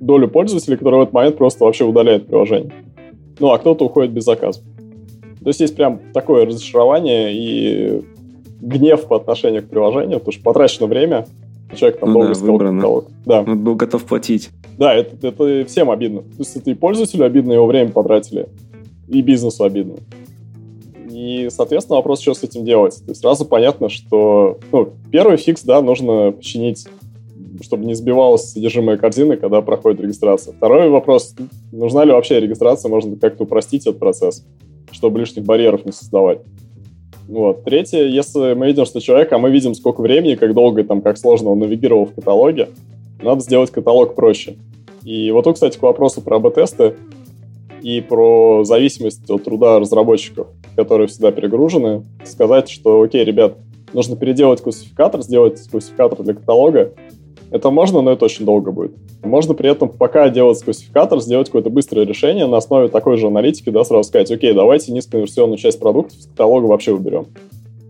[SPEAKER 1] долю пользователей, которые в этот момент просто вообще удаляют приложение. Ну, а кто-то уходит без заказа. То есть есть прям такое разочарование и гнев по отношению к приложению, потому что потрачено время, человек там ну долго да, искал каталог.
[SPEAKER 2] Да. Он был готов платить.
[SPEAKER 1] Да, это, это всем обидно. То есть это и пользователю обидно, его время потратили, и бизнесу обидно. И, соответственно, вопрос, что с этим делать. То есть сразу понятно, что ну, первый фикс, да, нужно починить, чтобы не сбивалось содержимое корзины, когда проходит регистрация. Второй вопрос, нужна ли вообще регистрация, можно как-то упростить этот процесс, чтобы лишних барьеров не создавать. Вот. Третье, если мы видим, что человек, а мы видим, сколько времени, как долго, там, как сложно он навигировал в каталоге, надо сделать каталог проще. И вот тут, кстати, к вопросу про АБ-тесты и про зависимость от труда разработчиков, которые всегда перегружены, сказать, что, окей, ребят, нужно переделать классификатор, сделать классификатор для каталога, это можно, но это очень долго будет. Можно при этом, пока делать классификатор, сделать какое-то быстрое решение на основе такой же аналитики, да, сразу сказать, окей, давайте низкоконверсионную часть продуктов с каталога вообще уберем.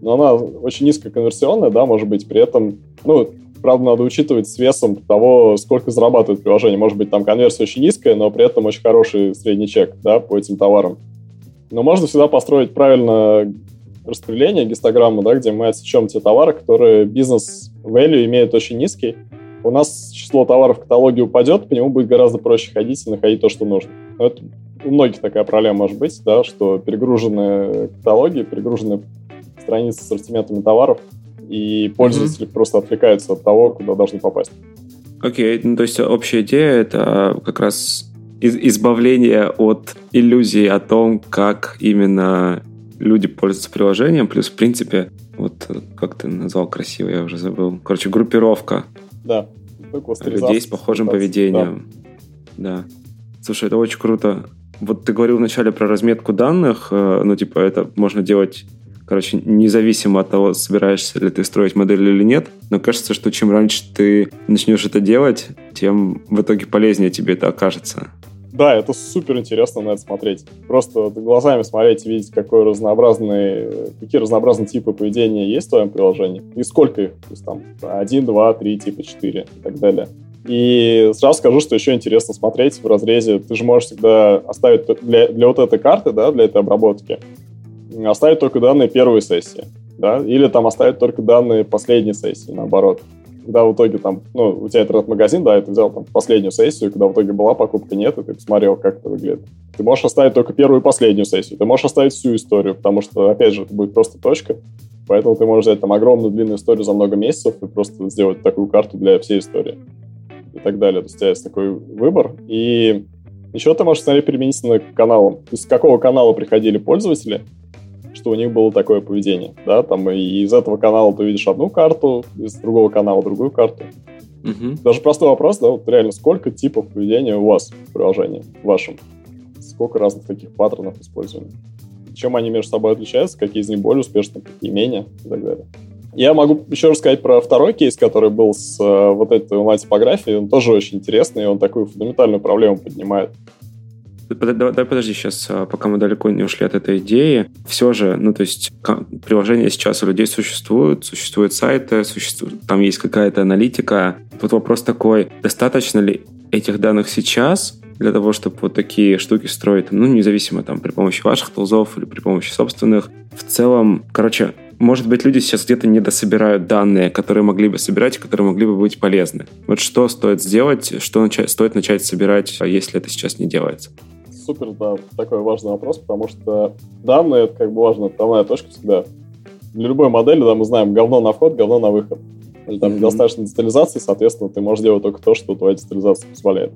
[SPEAKER 1] Но она очень низкоконверсионная, да, может быть, при этом, ну, правда, надо учитывать с весом того, сколько зарабатывает приложение. Может быть, там конверсия очень низкая, но при этом очень хороший средний чек, да, по этим товарам. Но можно всегда построить правильно распределение, гистограмму, да, где мы отсечем те товары, которые бизнес value имеют очень низкий, у нас число товаров в каталоге упадет, по нему будет гораздо проще ходить и находить то, что нужно. Но это у многих такая проблема может быть, да, что перегруженные каталоги, перегруженные страницы с ассортиментами товаров, и пользователи mm-hmm. просто отвлекаются от того, куда должны попасть.
[SPEAKER 2] Окей, okay. ну то есть общая идея это как раз избавление от иллюзии о том, как именно люди пользуются приложением, плюс, в принципе, вот как ты назвал красиво, я уже забыл. Короче, группировка.
[SPEAKER 1] Да.
[SPEAKER 2] Людей с похожим поведением. Да. да. Слушай, это очень круто. Вот ты говорил вначале про разметку данных, э, ну, типа, это можно делать Короче, независимо от того, собираешься ли ты строить модель или нет, но кажется, что чем раньше ты начнешь это делать, тем в итоге полезнее тебе это окажется.
[SPEAKER 1] Да, это супер интересно на это смотреть. Просто глазами смотреть и видеть, какой разнообразный, какие разнообразные типы поведения есть в твоем приложении и сколько их. То есть там один, два, три, типа четыре и так далее. И сразу скажу, что еще интересно смотреть в разрезе. Ты же можешь всегда оставить для, для вот этой карты, да, для этой обработки, оставить только данные первой сессии, да, или там оставить только данные последней сессии, наоборот. Когда в итоге там, ну, у тебя интернет-магазин, да, и ты взял там последнюю сессию, когда в итоге была покупка, нет, и ты посмотрел, как это выглядит. Ты можешь оставить только первую и последнюю сессию, ты можешь оставить всю историю, потому что, опять же, это будет просто точка, поэтому ты можешь взять там огромную длинную историю за много месяцев и просто сделать такую карту для всей истории и так далее. То есть у тебя есть такой выбор, и еще ты можешь смотреть применительно к каналам. То есть с какого канала приходили пользователи, что у них было такое поведение, да, там и из этого канала ты видишь одну карту, из другого канала другую карту. Угу. Даже простой вопрос, да, вот реально, сколько типов поведения у вас в приложении вашем? Сколько разных таких паттернов использования? Чем они между собой отличаются, какие из них более успешны, какие менее и так далее. Я могу еще рассказать про второй кейс, который был с э, вот этой онлайн-типографией. Он тоже очень интересный, он такую фундаментальную проблему поднимает.
[SPEAKER 2] Давай подожди сейчас, а, пока мы далеко не ушли от этой идеи. Все же, ну, то есть приложения сейчас у людей существуют, существуют сайты, существует, там есть какая-то аналитика. Вот вопрос такой, достаточно ли этих данных сейчас для того, чтобы вот такие штуки строить, ну, независимо там при помощи ваших тулзов или при помощи собственных. В целом, короче, может быть, люди сейчас где-то не дособирают данные, которые могли бы собирать, которые могли бы быть полезны. Вот что стоит сделать, что начать, стоит начать собирать, если это сейчас не делается?
[SPEAKER 1] Супер, да, такой важный вопрос, потому что данные, это как бы важная отправная точка всегда. Для любой модели, да, мы знаем, говно на вход, говно на выход. Или там mm-hmm. недостаточно детализации, соответственно, ты можешь делать только то, что твоя детализация позволяет.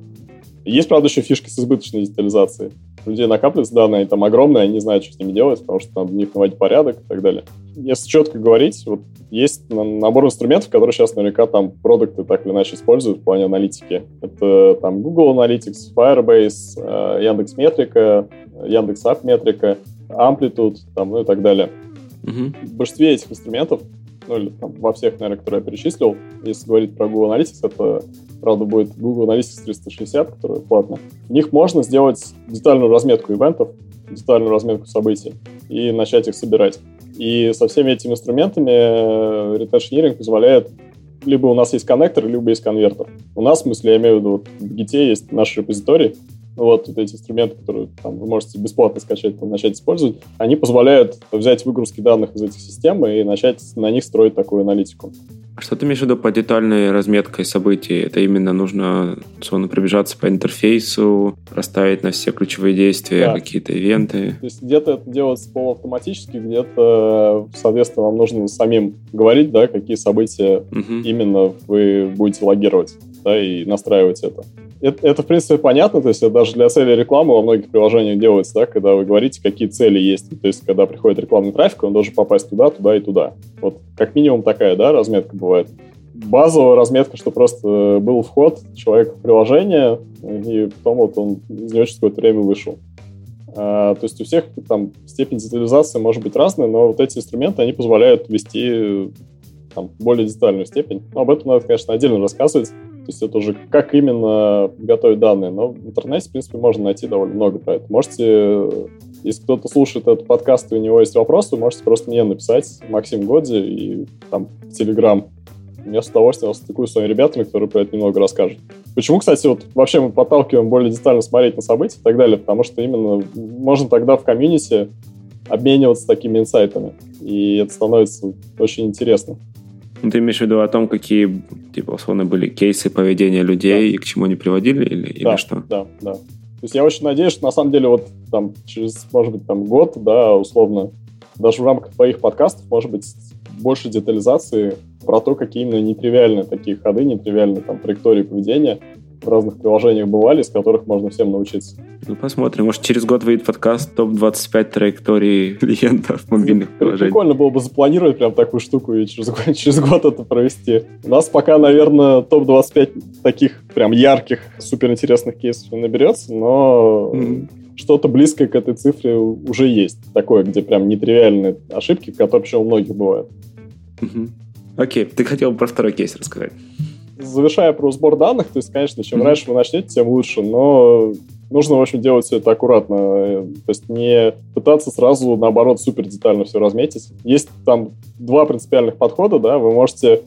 [SPEAKER 1] Есть, правда, еще фишки с избыточной детализацией. У людей накапливаются данные, там огромные, они не знают, что с ними делать, потому что надо в них наводить порядок и так далее. Если четко говорить, вот есть набор инструментов, которые сейчас наверняка там продукты так или иначе используют в плане аналитики. Это там Google Analytics, Firebase, э, Яндекс Метрика, Яндекс App Метрика, Amplitude, там, ну и так далее. Угу. В большинстве этих инструментов, ну или там, во всех, наверное, которые я перечислил, если говорить про Google Analytics, это правда, будет Google Analytics 360, который платно. В них можно сделать детальную разметку ивентов, детальную разметку событий и начать их собирать. И со всеми этими инструментами э, Retentioneering позволяет либо у нас есть коннектор, либо есть конвертер. У нас, в смысле, я имею в виду, вот в Git есть наш репозиторий, вот, вот эти инструменты, которые там, вы можете бесплатно скачать, там, начать использовать, они позволяют взять выгрузки данных из этих систем и начать на них строить такую аналитику.
[SPEAKER 2] Что ты имеешь в виду по детальной разметкой событий? Это именно нужно, условно, пробежаться по интерфейсу, расставить на все ключевые действия, да. какие-то ивенты?
[SPEAKER 1] То есть где-то это делается полуавтоматически, где-то, соответственно, вам нужно самим говорить, да, какие события угу. именно вы будете логировать, да, и настраивать это это, это, в принципе, понятно, то есть это даже для цели рекламы во многих приложениях делается, да, когда вы говорите, какие цели есть. То есть, когда приходит рекламный трафик, он должен попасть туда, туда и туда. Вот как минимум такая, да, разметка бывает. Базовая разметка, что просто был вход человека в приложение, и потом вот он из него через какое-то время вышел. А, то есть у всех там степень детализации может быть разная, но вот эти инструменты, они позволяют ввести там, более детальную степень. Но об этом надо, конечно, отдельно рассказывать. То есть это уже как именно готовить данные. Но в интернете, в принципе, можно найти довольно много про это. Можете, если кто-то слушает этот подкаст, и у него есть вопросы, можете просто мне написать, Максим Годзи, и там в Телеграм. Я с удовольствием стыкую с своими ребятами, которые про это немного расскажут. Почему, кстати, вот вообще мы подталкиваем более детально смотреть на события и так далее? Потому что именно можно тогда в комьюнити обмениваться такими инсайтами. И это становится очень интересно.
[SPEAKER 2] Ну, ты имеешь в виду о том, какие, типа, условно, были кейсы поведения людей да. и к чему они приводили, или,
[SPEAKER 1] да,
[SPEAKER 2] или что?
[SPEAKER 1] Да, да. То есть я очень надеюсь, что на самом деле вот там через, может быть, там год, да, условно, даже в рамках твоих подкастов, может быть, больше детализации про то, какие именно нетривиальные такие ходы, нетривиальные там траектории поведения в разных приложениях бывали, с которых можно всем научиться.
[SPEAKER 2] Ну, посмотрим. Может, через год выйдет подкаст топ-25 траекторий клиентов мобильных ну, приложений.
[SPEAKER 1] Прикольно было бы запланировать прям такую штуку и через, через год это провести. У нас пока, наверное, топ-25 таких прям ярких, суперинтересных кейсов не наберется, но mm-hmm. что-то близкое к этой цифре уже есть. Такое, где прям нетривиальные ошибки, которые еще у многих бывают.
[SPEAKER 2] Окей, ты хотел про второй кейс рассказать
[SPEAKER 1] завершая про сбор данных, то есть, конечно, чем mm-hmm. раньше вы начнете, тем лучше, но нужно, в общем, делать все это аккуратно. То есть не пытаться сразу, наоборот, супер детально все разметить. Есть там два принципиальных подхода, да, вы можете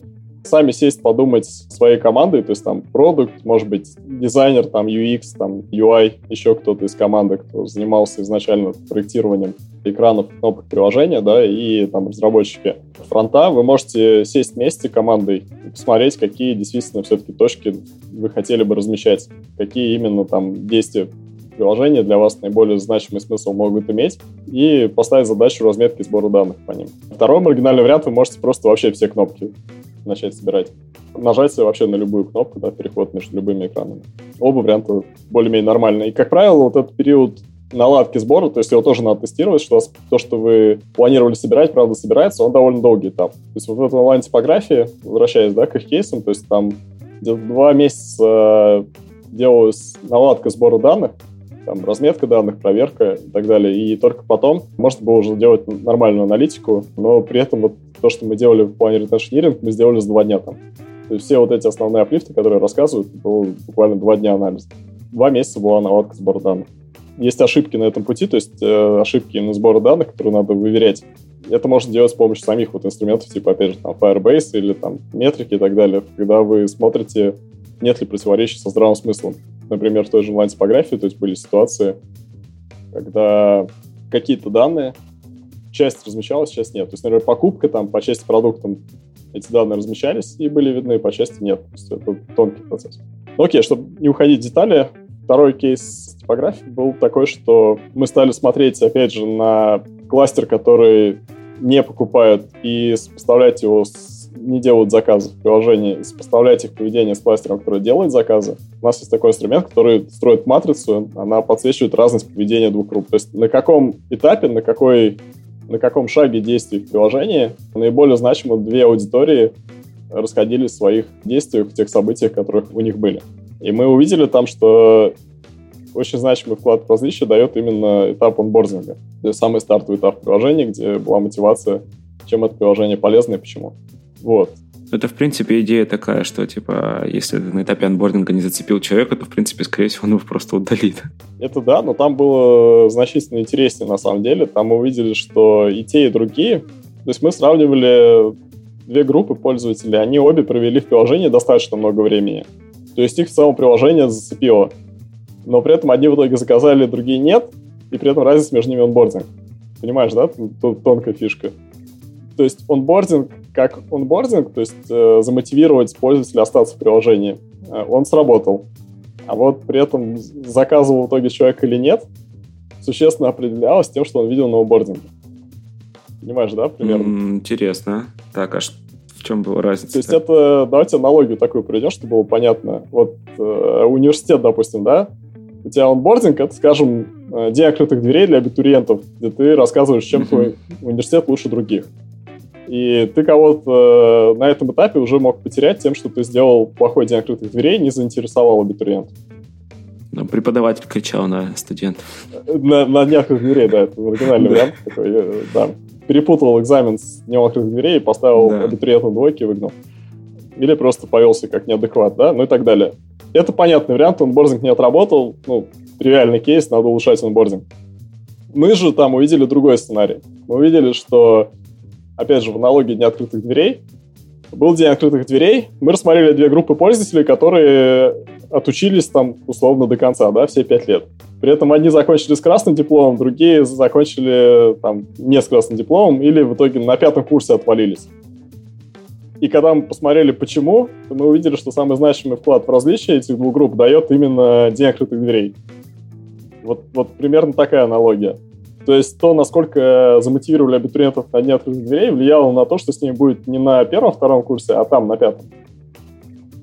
[SPEAKER 1] сами сесть, подумать своей командой, то есть там продукт, может быть, дизайнер, там UX, там UI, еще кто-то из команды, кто занимался изначально проектированием экранов, кнопок приложения, да, и там разработчики фронта, вы можете сесть вместе командой и посмотреть, какие действительно все-таки точки вы хотели бы размещать, какие именно там действия приложения для вас наиболее значимый смысл могут иметь, и поставить задачу разметки сбора данных по ним. Второй маргинальный вариант, вы можете просто вообще все кнопки начать собирать. Нажать вообще на любую кнопку, да, переход между любыми экранами. Оба варианта более-менее нормальные. И, как правило, вот этот период наладки сбора, то есть его тоже надо тестировать, что то, что вы планировали собирать, правда собирается, он довольно долгий этап. То есть вот в этом онлайн-типографии, возвращаясь да, к их кейсам, то есть там два месяца делалась наладка сбора данных, там, разметка данных, проверка и так далее. И только потом можно было уже делать нормальную аналитику, но при этом вот то, что мы делали в плане ретеншниринг, мы сделали за два дня там. То есть все вот эти основные аплифты, которые рассказывают, было буквально два дня анализа. Два месяца была наладка сбора данных. Есть ошибки на этом пути, то есть э, ошибки на сбор данных, которые надо выверять. Это можно делать с помощью самих вот инструментов, типа, опять же, там, Firebase или там метрики и так далее, когда вы смотрите, нет ли противоречий со здравым смыслом например, в той же онлайн-типографии, то есть были ситуации, когда какие-то данные, часть размещалась, часть нет. То есть, например, покупка там по части продуктам эти данные размещались и были видны, по части нет. То есть это тонкий процесс. Ну, окей, чтобы не уходить в детали, второй кейс типографии был такой, что мы стали смотреть, опять же, на кластер, который не покупают, и сопоставлять его с не делают заказы в приложении, сопоставлять их поведение с кластером, который делает заказы. У нас есть такой инструмент, который строит матрицу, она подсвечивает разность поведения двух групп. То есть на каком этапе, на какой на каком шаге действий в приложении наиболее значимо две аудитории расходились в своих действиях в тех событиях, которых у них были. И мы увидели там, что очень значимый вклад в различие дает именно этап онбординга. То есть самый стартовый этап приложения, где была мотивация, чем это приложение полезно и почему. Вот.
[SPEAKER 2] Это, в принципе, идея такая, что, типа, если на этапе анбординга не зацепил человека, то, в принципе, скорее всего, он его просто удалит.
[SPEAKER 1] Это да, но там было значительно интереснее, на самом деле. Там мы увидели, что и те, и другие... То есть мы сравнивали две группы пользователей, они обе провели в приложении достаточно много времени. То есть их в целом приложение зацепило. Но при этом одни в итоге заказали, другие нет, и при этом разница между ними онбординг. Понимаешь, да? Тут тонкая фишка. То есть онбординг как онбординг, то есть э, замотивировать пользователя остаться в приложении, э, он сработал. А вот при этом заказывал в итоге человек или нет, существенно определялось тем, что он видел на онбординге. Понимаешь, да, примерно?
[SPEAKER 2] Интересно. Так, а в чем была разница?
[SPEAKER 1] То есть это, давайте аналогию такую приведем, чтобы было понятно. Вот э, университет, допустим, да, у тебя онбординг, это, скажем, э, день открытых дверей для абитуриентов, где ты рассказываешь, чем твой университет лучше других. И ты кого-то э, на этом этапе уже мог потерять тем, что ты сделал плохой день открытых дверей, не заинтересовал абитуриент.
[SPEAKER 2] Ну, преподаватель кричал на студентов.
[SPEAKER 1] На, на открытых дверей, да, это оригинальный вариант такой, э, да. Перепутал экзамен с днем открытых дверей и поставил да. абитуриента двойки и выгнал. Или просто повелся как неадекват, да, ну и так далее. Это понятный вариант, онбординг не отработал, ну, тривиальный кейс, надо улучшать онбординг. Мы же там увидели другой сценарий. Мы увидели, что опять же, в аналогии Дня открытых дверей, был День открытых дверей, мы рассмотрели две группы пользователей, которые отучились там условно до конца, да, все пять лет. При этом одни закончили с красным дипломом, другие закончили там не с красным дипломом или в итоге на пятом курсе отвалились. И когда мы посмотрели, почему, то мы увидели, что самый значимый вклад в различие этих двух групп дает именно день открытых дверей. Вот, вот примерно такая аналогия. То есть то, насколько замотивировали абитуриентов на дне открытых дверей, влияло на то, что с ними будет не на первом-втором курсе, а там, на пятом.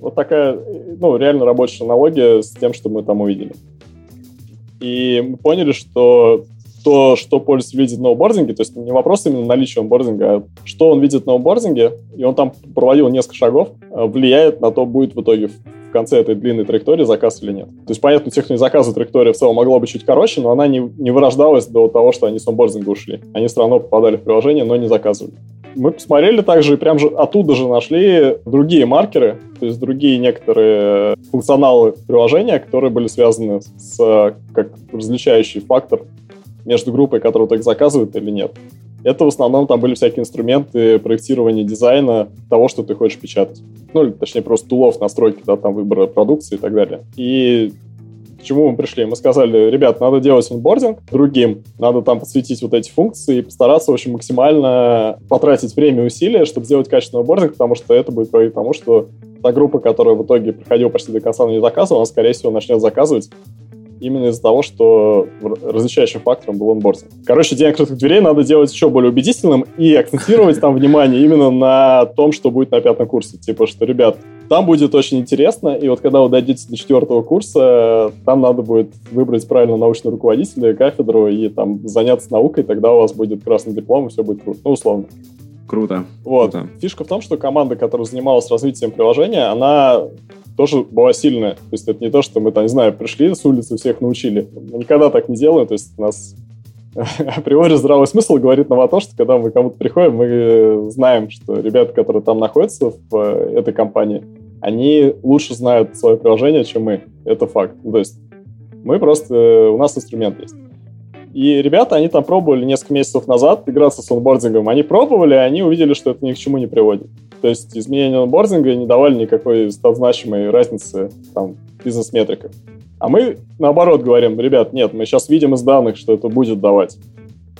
[SPEAKER 1] Вот такая, ну, реально рабочая аналогия с тем, что мы там увидели. И мы поняли, что то, что пользователь видит на онбординге, то есть не вопрос именно наличия онбординга, а что он видит на онбординге, и он там проводил несколько шагов, а, влияет на то, будет в итоге конце этой длинной траектории заказ или нет. То есть, понятно, тех, кто не заказывает, траектория в целом могла быть чуть короче, но она не, не вырождалась до того, что они с онбординга ушли. Они все равно попадали в приложение, но не заказывали. Мы посмотрели также и прям же оттуда же нашли другие маркеры, то есть другие некоторые функционалы приложения, которые были связаны с как различающий фактор между группой, которая так заказывает или нет. Это в основном там были всякие инструменты проектирования дизайна того, что ты хочешь печатать. Ну, или, точнее, просто тулов, настройки, да, там выбора продукции и так далее. И к чему мы пришли? Мы сказали, ребят, надо делать онбординг другим, надо там подсветить вот эти функции и постараться, в общем, максимально потратить время и усилия, чтобы сделать качественный онбординг, потому что это будет приводить к тому, что та группа, которая в итоге проходила почти до конца, но не заказывала, она, скорее всего, начнет заказывать именно из-за того, что различающим фактором был онбординг. Короче, день открытых дверей надо делать еще более убедительным и акцентировать там внимание именно на том, что будет на пятом курсе. Типа, что, ребят, там будет очень интересно, и вот когда вы дойдете до четвертого курса, там надо будет выбрать правильно научного руководителя, кафедру и там заняться наукой, тогда у вас будет красный диплом, и все будет круто. Ну, условно.
[SPEAKER 2] Круто.
[SPEAKER 1] Вот.
[SPEAKER 2] Круто.
[SPEAKER 1] Фишка в том, что команда, которая занималась развитием приложения, она тоже была сильная. То есть это не то, что мы, там, не знаю, пришли с улицы, всех научили. Мы никогда так не делаем. То есть у нас априори здравый смысл говорит нам о том, что когда мы кому-то приходим, мы знаем, что ребята, которые там находятся в э, этой компании, они лучше знают свое приложение, чем мы. Это факт. То есть мы просто... Э, у нас инструмент есть. И ребята, они там пробовали несколько месяцев назад играться с онбордингом. Они пробовали, они увидели, что это ни к чему не приводит. То есть изменения онбординга не давали никакой значимой разницы там, в бизнес-метриках. А мы, наоборот, говорим, ребят, нет, мы сейчас видим из данных, что это будет давать.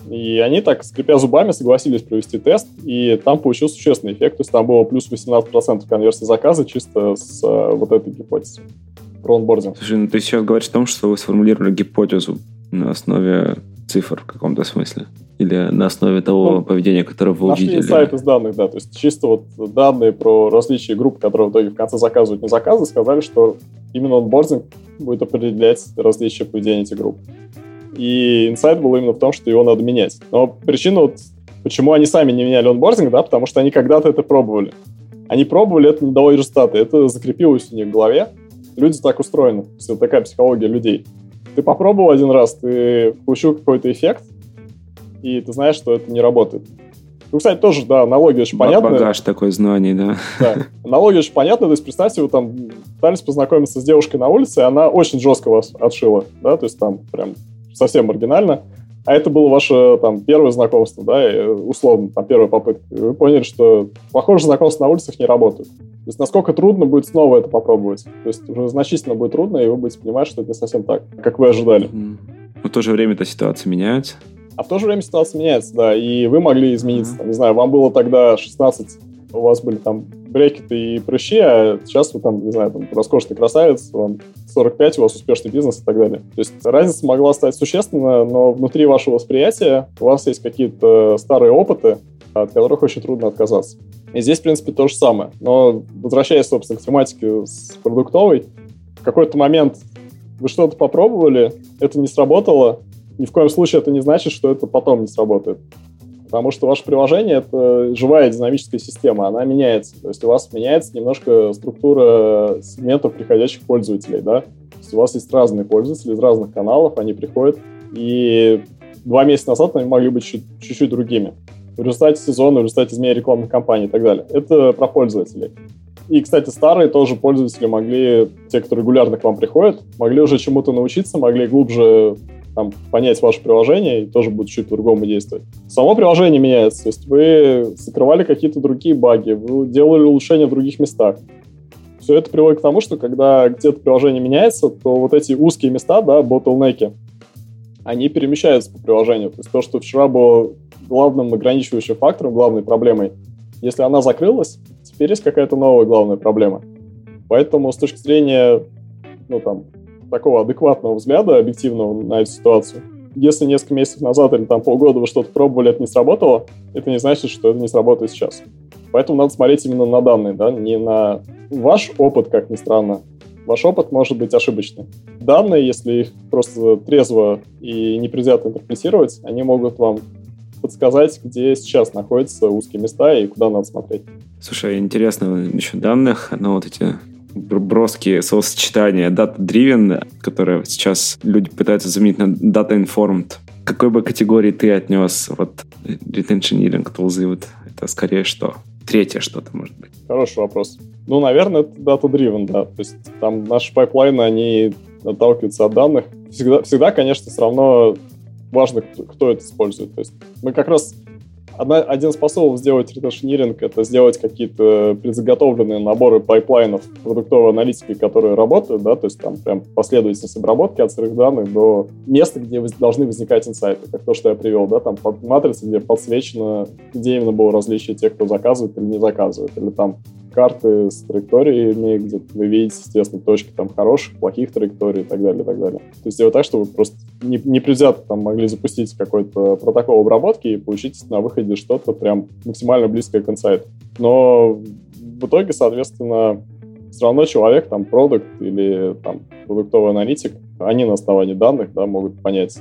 [SPEAKER 1] И они так, скрипя зубами, согласились провести тест, и там получился существенный эффект. То есть там было плюс 18% конверсии заказа чисто с uh, вот этой гипотезой про онбординг.
[SPEAKER 2] Слушай, ну ты сейчас говоришь о том, что вы сформулировали гипотезу на основе цифр в каком-то смысле? Или на основе того ну, поведения, которое вы
[SPEAKER 1] нашли
[SPEAKER 2] увидели?
[SPEAKER 1] инсайт из данных, да. То есть чисто вот данные про различия групп, которые в итоге в конце заказывают, не заказывают, сказали, что именно онбординг будет определять различия поведения этих групп. И инсайт был именно в том, что его надо менять. Но причина вот, почему они сами не меняли онбординг, да, потому что они когда-то это пробовали. Они пробовали, это не дало результаты, это закрепилось у них в голове. Люди так устроены, это такая психология людей. Ты попробовал один раз, ты получил какой-то эффект, и ты знаешь, что это не работает. Ну, кстати, тоже, да, аналогия очень понятная.
[SPEAKER 2] Багаж такой знаний, да.
[SPEAKER 1] Да, аналогия очень понятная. То есть, представьте, вы там пытались познакомиться с девушкой на улице, и она очень жестко вас отшила, да, то есть там прям совсем маргинально. А это было ваше там первое знакомство, да, и, условно, там первая попытка. И вы поняли, что похоже знакомства на улицах не работают. То есть насколько трудно будет снова это попробовать. То есть уже значительно будет трудно, и вы будете понимать, что это не совсем так, как вы ожидали.
[SPEAKER 2] Но в то же время эта ситуация меняется.
[SPEAKER 1] А в то же время ситуация меняется, да, и вы могли измениться. Mm-hmm. не знаю, вам было тогда 16, у вас были там брекеты и прыщи, а сейчас вы там, не знаю, там роскошный красавец, вам 45, у вас успешный бизнес и так далее. То есть разница могла стать существенна, но внутри вашего восприятия у вас есть какие-то старые опыты, от которых очень трудно отказаться. И здесь, в принципе, то же самое. Но возвращаясь, собственно, к тематике с продуктовой, в какой-то момент вы что-то попробовали, это не сработало, ни в коем случае это не значит, что это потом не сработает. Потому что ваше приложение — это живая динамическая система, она меняется. То есть у вас меняется немножко структура сегментов приходящих пользователей, да? То есть у вас есть разные пользователи из разных каналов, они приходят, и два месяца назад они могли быть чуть-чуть другими. В результате сезона, в результате изменения рекламных кампаний и так далее. Это про пользователей. И, кстати, старые тоже пользователи могли, те, кто регулярно к вам приходят, могли уже чему-то научиться, могли глубже там, понять ваше приложение и тоже будет чуть по-другому действовать. Само приложение меняется, то есть вы закрывали какие-то другие баги, вы делали улучшения в других местах. Все это приводит к тому, что когда где-то приложение меняется, то вот эти узкие места, да, ботлнеки, они перемещаются по приложению. То есть то, что вчера было главным ограничивающим фактором, главной проблемой, если она закрылась, теперь есть какая-то новая главная проблема. Поэтому с точки зрения, ну там, такого адекватного взгляда, объективного на эту ситуацию, если несколько месяцев назад или там полгода вы что-то пробовали, это не сработало, это не значит, что это не сработает сейчас. Поэтому надо смотреть именно на данные, да, не на ваш опыт, как ни странно. Ваш опыт может быть ошибочный. Данные, если их просто трезво и непредвзято интерпретировать, они могут вам подсказать, где сейчас находятся узкие места и куда надо смотреть.
[SPEAKER 2] Слушай, интересно насчет данных, но вот эти броские словосочетания data-driven, которые сейчас люди пытаются заменить на data-informed. какой бы категории ты отнес вот retentioneering tools? Вот это скорее что? Третье что-то, может быть.
[SPEAKER 1] Хороший вопрос. Ну, наверное, это data-driven, да. То есть там наши пайплайны, они отталкиваются от данных. Всегда, всегда конечно, все равно важно, кто это использует. То есть мы как раз Одна, один из способов сделать retentioneering — это сделать какие-то предзаготовленные наборы пайплайнов продуктовой аналитики, которые работают, да, то есть там прям последовательность обработки от сырых данных до места, где должны возникать инсайты, как то, что я привел, да, там матрица, где подсвечено, где именно было различие тех, кто заказывает или не заказывает, или там карты с траекториями, где вы видите, естественно, точки там хороших, плохих траекторий и так далее, и так далее. То есть сделать так, чтобы просто не, не предвзято там могли запустить какой-то протокол обработки и получить на выходе что-то прям максимально близкое к инсайту. Но в итоге, соответственно, все равно человек, там, продукт или там продуктовый аналитик, они на основании данных, да, могут понять,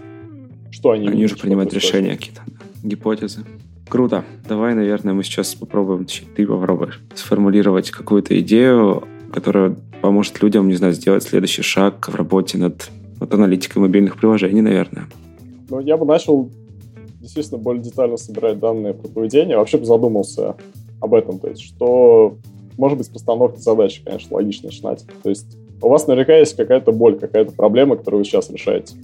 [SPEAKER 1] что они...
[SPEAKER 2] Они же принимают решения какие-то, гипотезы. Круто. Давай, наверное, мы сейчас попробуем, ты попробуешь сформулировать какую-то идею, которая поможет людям, не знаю, сделать следующий шаг в работе над, над аналитикой мобильных приложений, наверное.
[SPEAKER 1] Ну, я бы начал действительно более детально собирать данные про поведение. Вообще бы задумался об этом. То есть, что может быть с постановки задачи, конечно, логично начинать. То есть у вас наверняка есть какая-то боль, какая-то проблема, которую вы сейчас решаете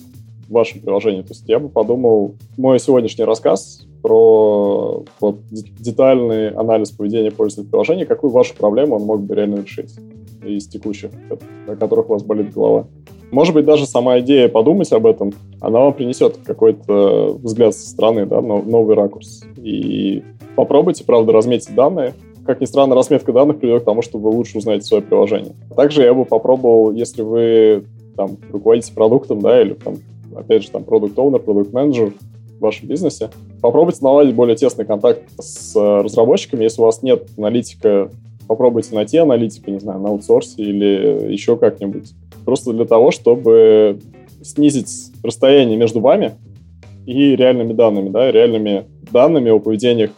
[SPEAKER 1] в вашем приложении. То есть я бы подумал, мой сегодняшний рассказ про вот, детальный анализ поведения пользователя приложения, какую вашу проблему он мог бы реально решить из текущих, о которых у вас болит голова. Может быть, даже сама идея подумать об этом, она вам принесет какой-то взгляд со стороны, да, новый ракурс. И попробуйте, правда, разметить данные. Как ни странно, разметка данных приведет к тому, что вы лучше узнаете свое приложение. Также я бы попробовал, если вы там руководите продуктом, да, или там, опять же, там, продукт оунер продукт менеджер в вашем бизнесе, попробуйте наладить более тесный контакт с э, разработчиками. Если у вас нет аналитика, попробуйте найти аналитика, не знаю, на аутсорсе или еще как-нибудь. Просто для того, чтобы снизить расстояние между вами и реальными данными, да, реальными данными о поведениях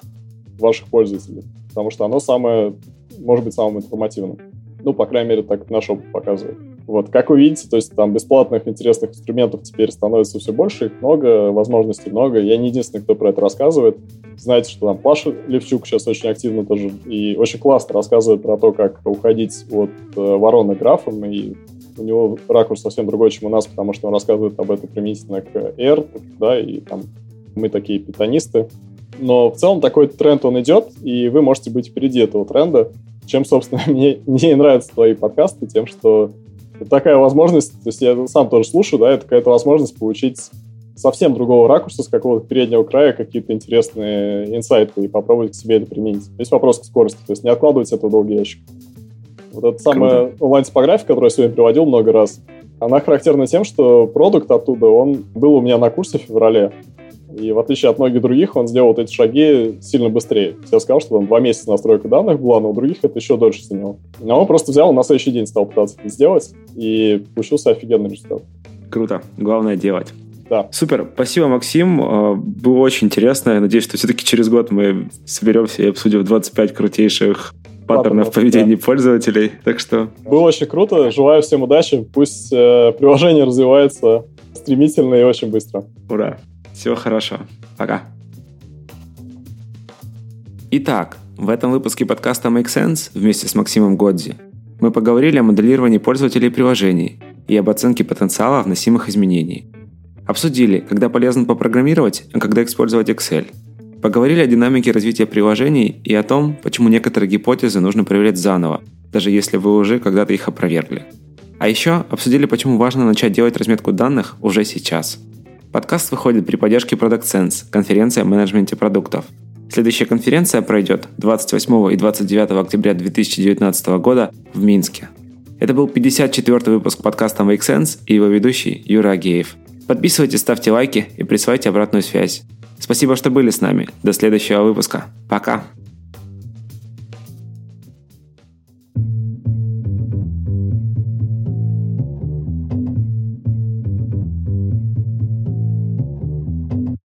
[SPEAKER 1] ваших пользователей. Потому что оно самое, может быть, самым информативным. Ну, по крайней мере, так наш опыт показывает. Вот, как вы видите, то есть там бесплатных интересных инструментов теперь становится все больше, их много, возможностей много. Я не единственный, кто про это рассказывает. Знаете, что там Паша Левчук сейчас очень активно тоже и очень классно рассказывает про то, как уходить от э, ворона графом, и у него ракурс совсем другой, чем у нас, потому что он рассказывает об этом применительно к R, да, и там мы такие питонисты. Но в целом такой тренд, он идет, и вы можете быть впереди этого тренда, чем, собственно, мне, мне нравятся твои подкасты, тем, что такая возможность, то есть я сам тоже слушаю, да, это какая-то возможность получить совсем другого ракурса, с какого-то переднего края какие-то интересные инсайты и попробовать к себе это применить. Здесь вопрос к скорости, то есть не откладывать это в долгий ящик. Вот эта самая онлайн-типография, которую я сегодня приводил много раз, она характерна тем, что продукт оттуда, он был у меня на курсе в феврале, и в отличие от многих других, он сделал вот эти шаги сильно быстрее. Я сказал, что там два месяца настройка данных была, но у других это еще дольше заняло. Но он просто взял, на следующий день стал пытаться это сделать, и получился офигенный результат.
[SPEAKER 2] Круто. Главное делать.
[SPEAKER 1] Да.
[SPEAKER 2] Супер. Спасибо, Максим. А, было очень интересно. Я надеюсь, что все-таки через год мы соберемся и обсудим 25 крутейших паттернов поведения да. пользователей. Так что...
[SPEAKER 1] Было очень круто. Желаю всем удачи. Пусть э, приложение развивается стремительно и очень быстро.
[SPEAKER 2] Ура. Всего хорошего. Пока. Итак, в этом выпуске подкаста Make Sense вместе с Максимом Годзи мы поговорили о моделировании пользователей приложений и об оценке потенциала вносимых изменений. Обсудили, когда полезно попрограммировать, а когда использовать Excel. Поговорили о динамике развития приложений и о том, почему некоторые гипотезы нужно проверять заново, даже если вы уже когда-то их опровергли. А еще обсудили, почему важно начать делать разметку данных уже сейчас – Подкаст выходит при поддержке Product Sense, конференции о менеджменте продуктов. Следующая конференция пройдет 28 и 29 октября 2019 года в Минске. Это был 54 выпуск подкаста Make Sense и его ведущий Юра Агеев. Подписывайтесь, ставьте лайки и присылайте обратную связь. Спасибо, что были с нами. До следующего выпуска. Пока.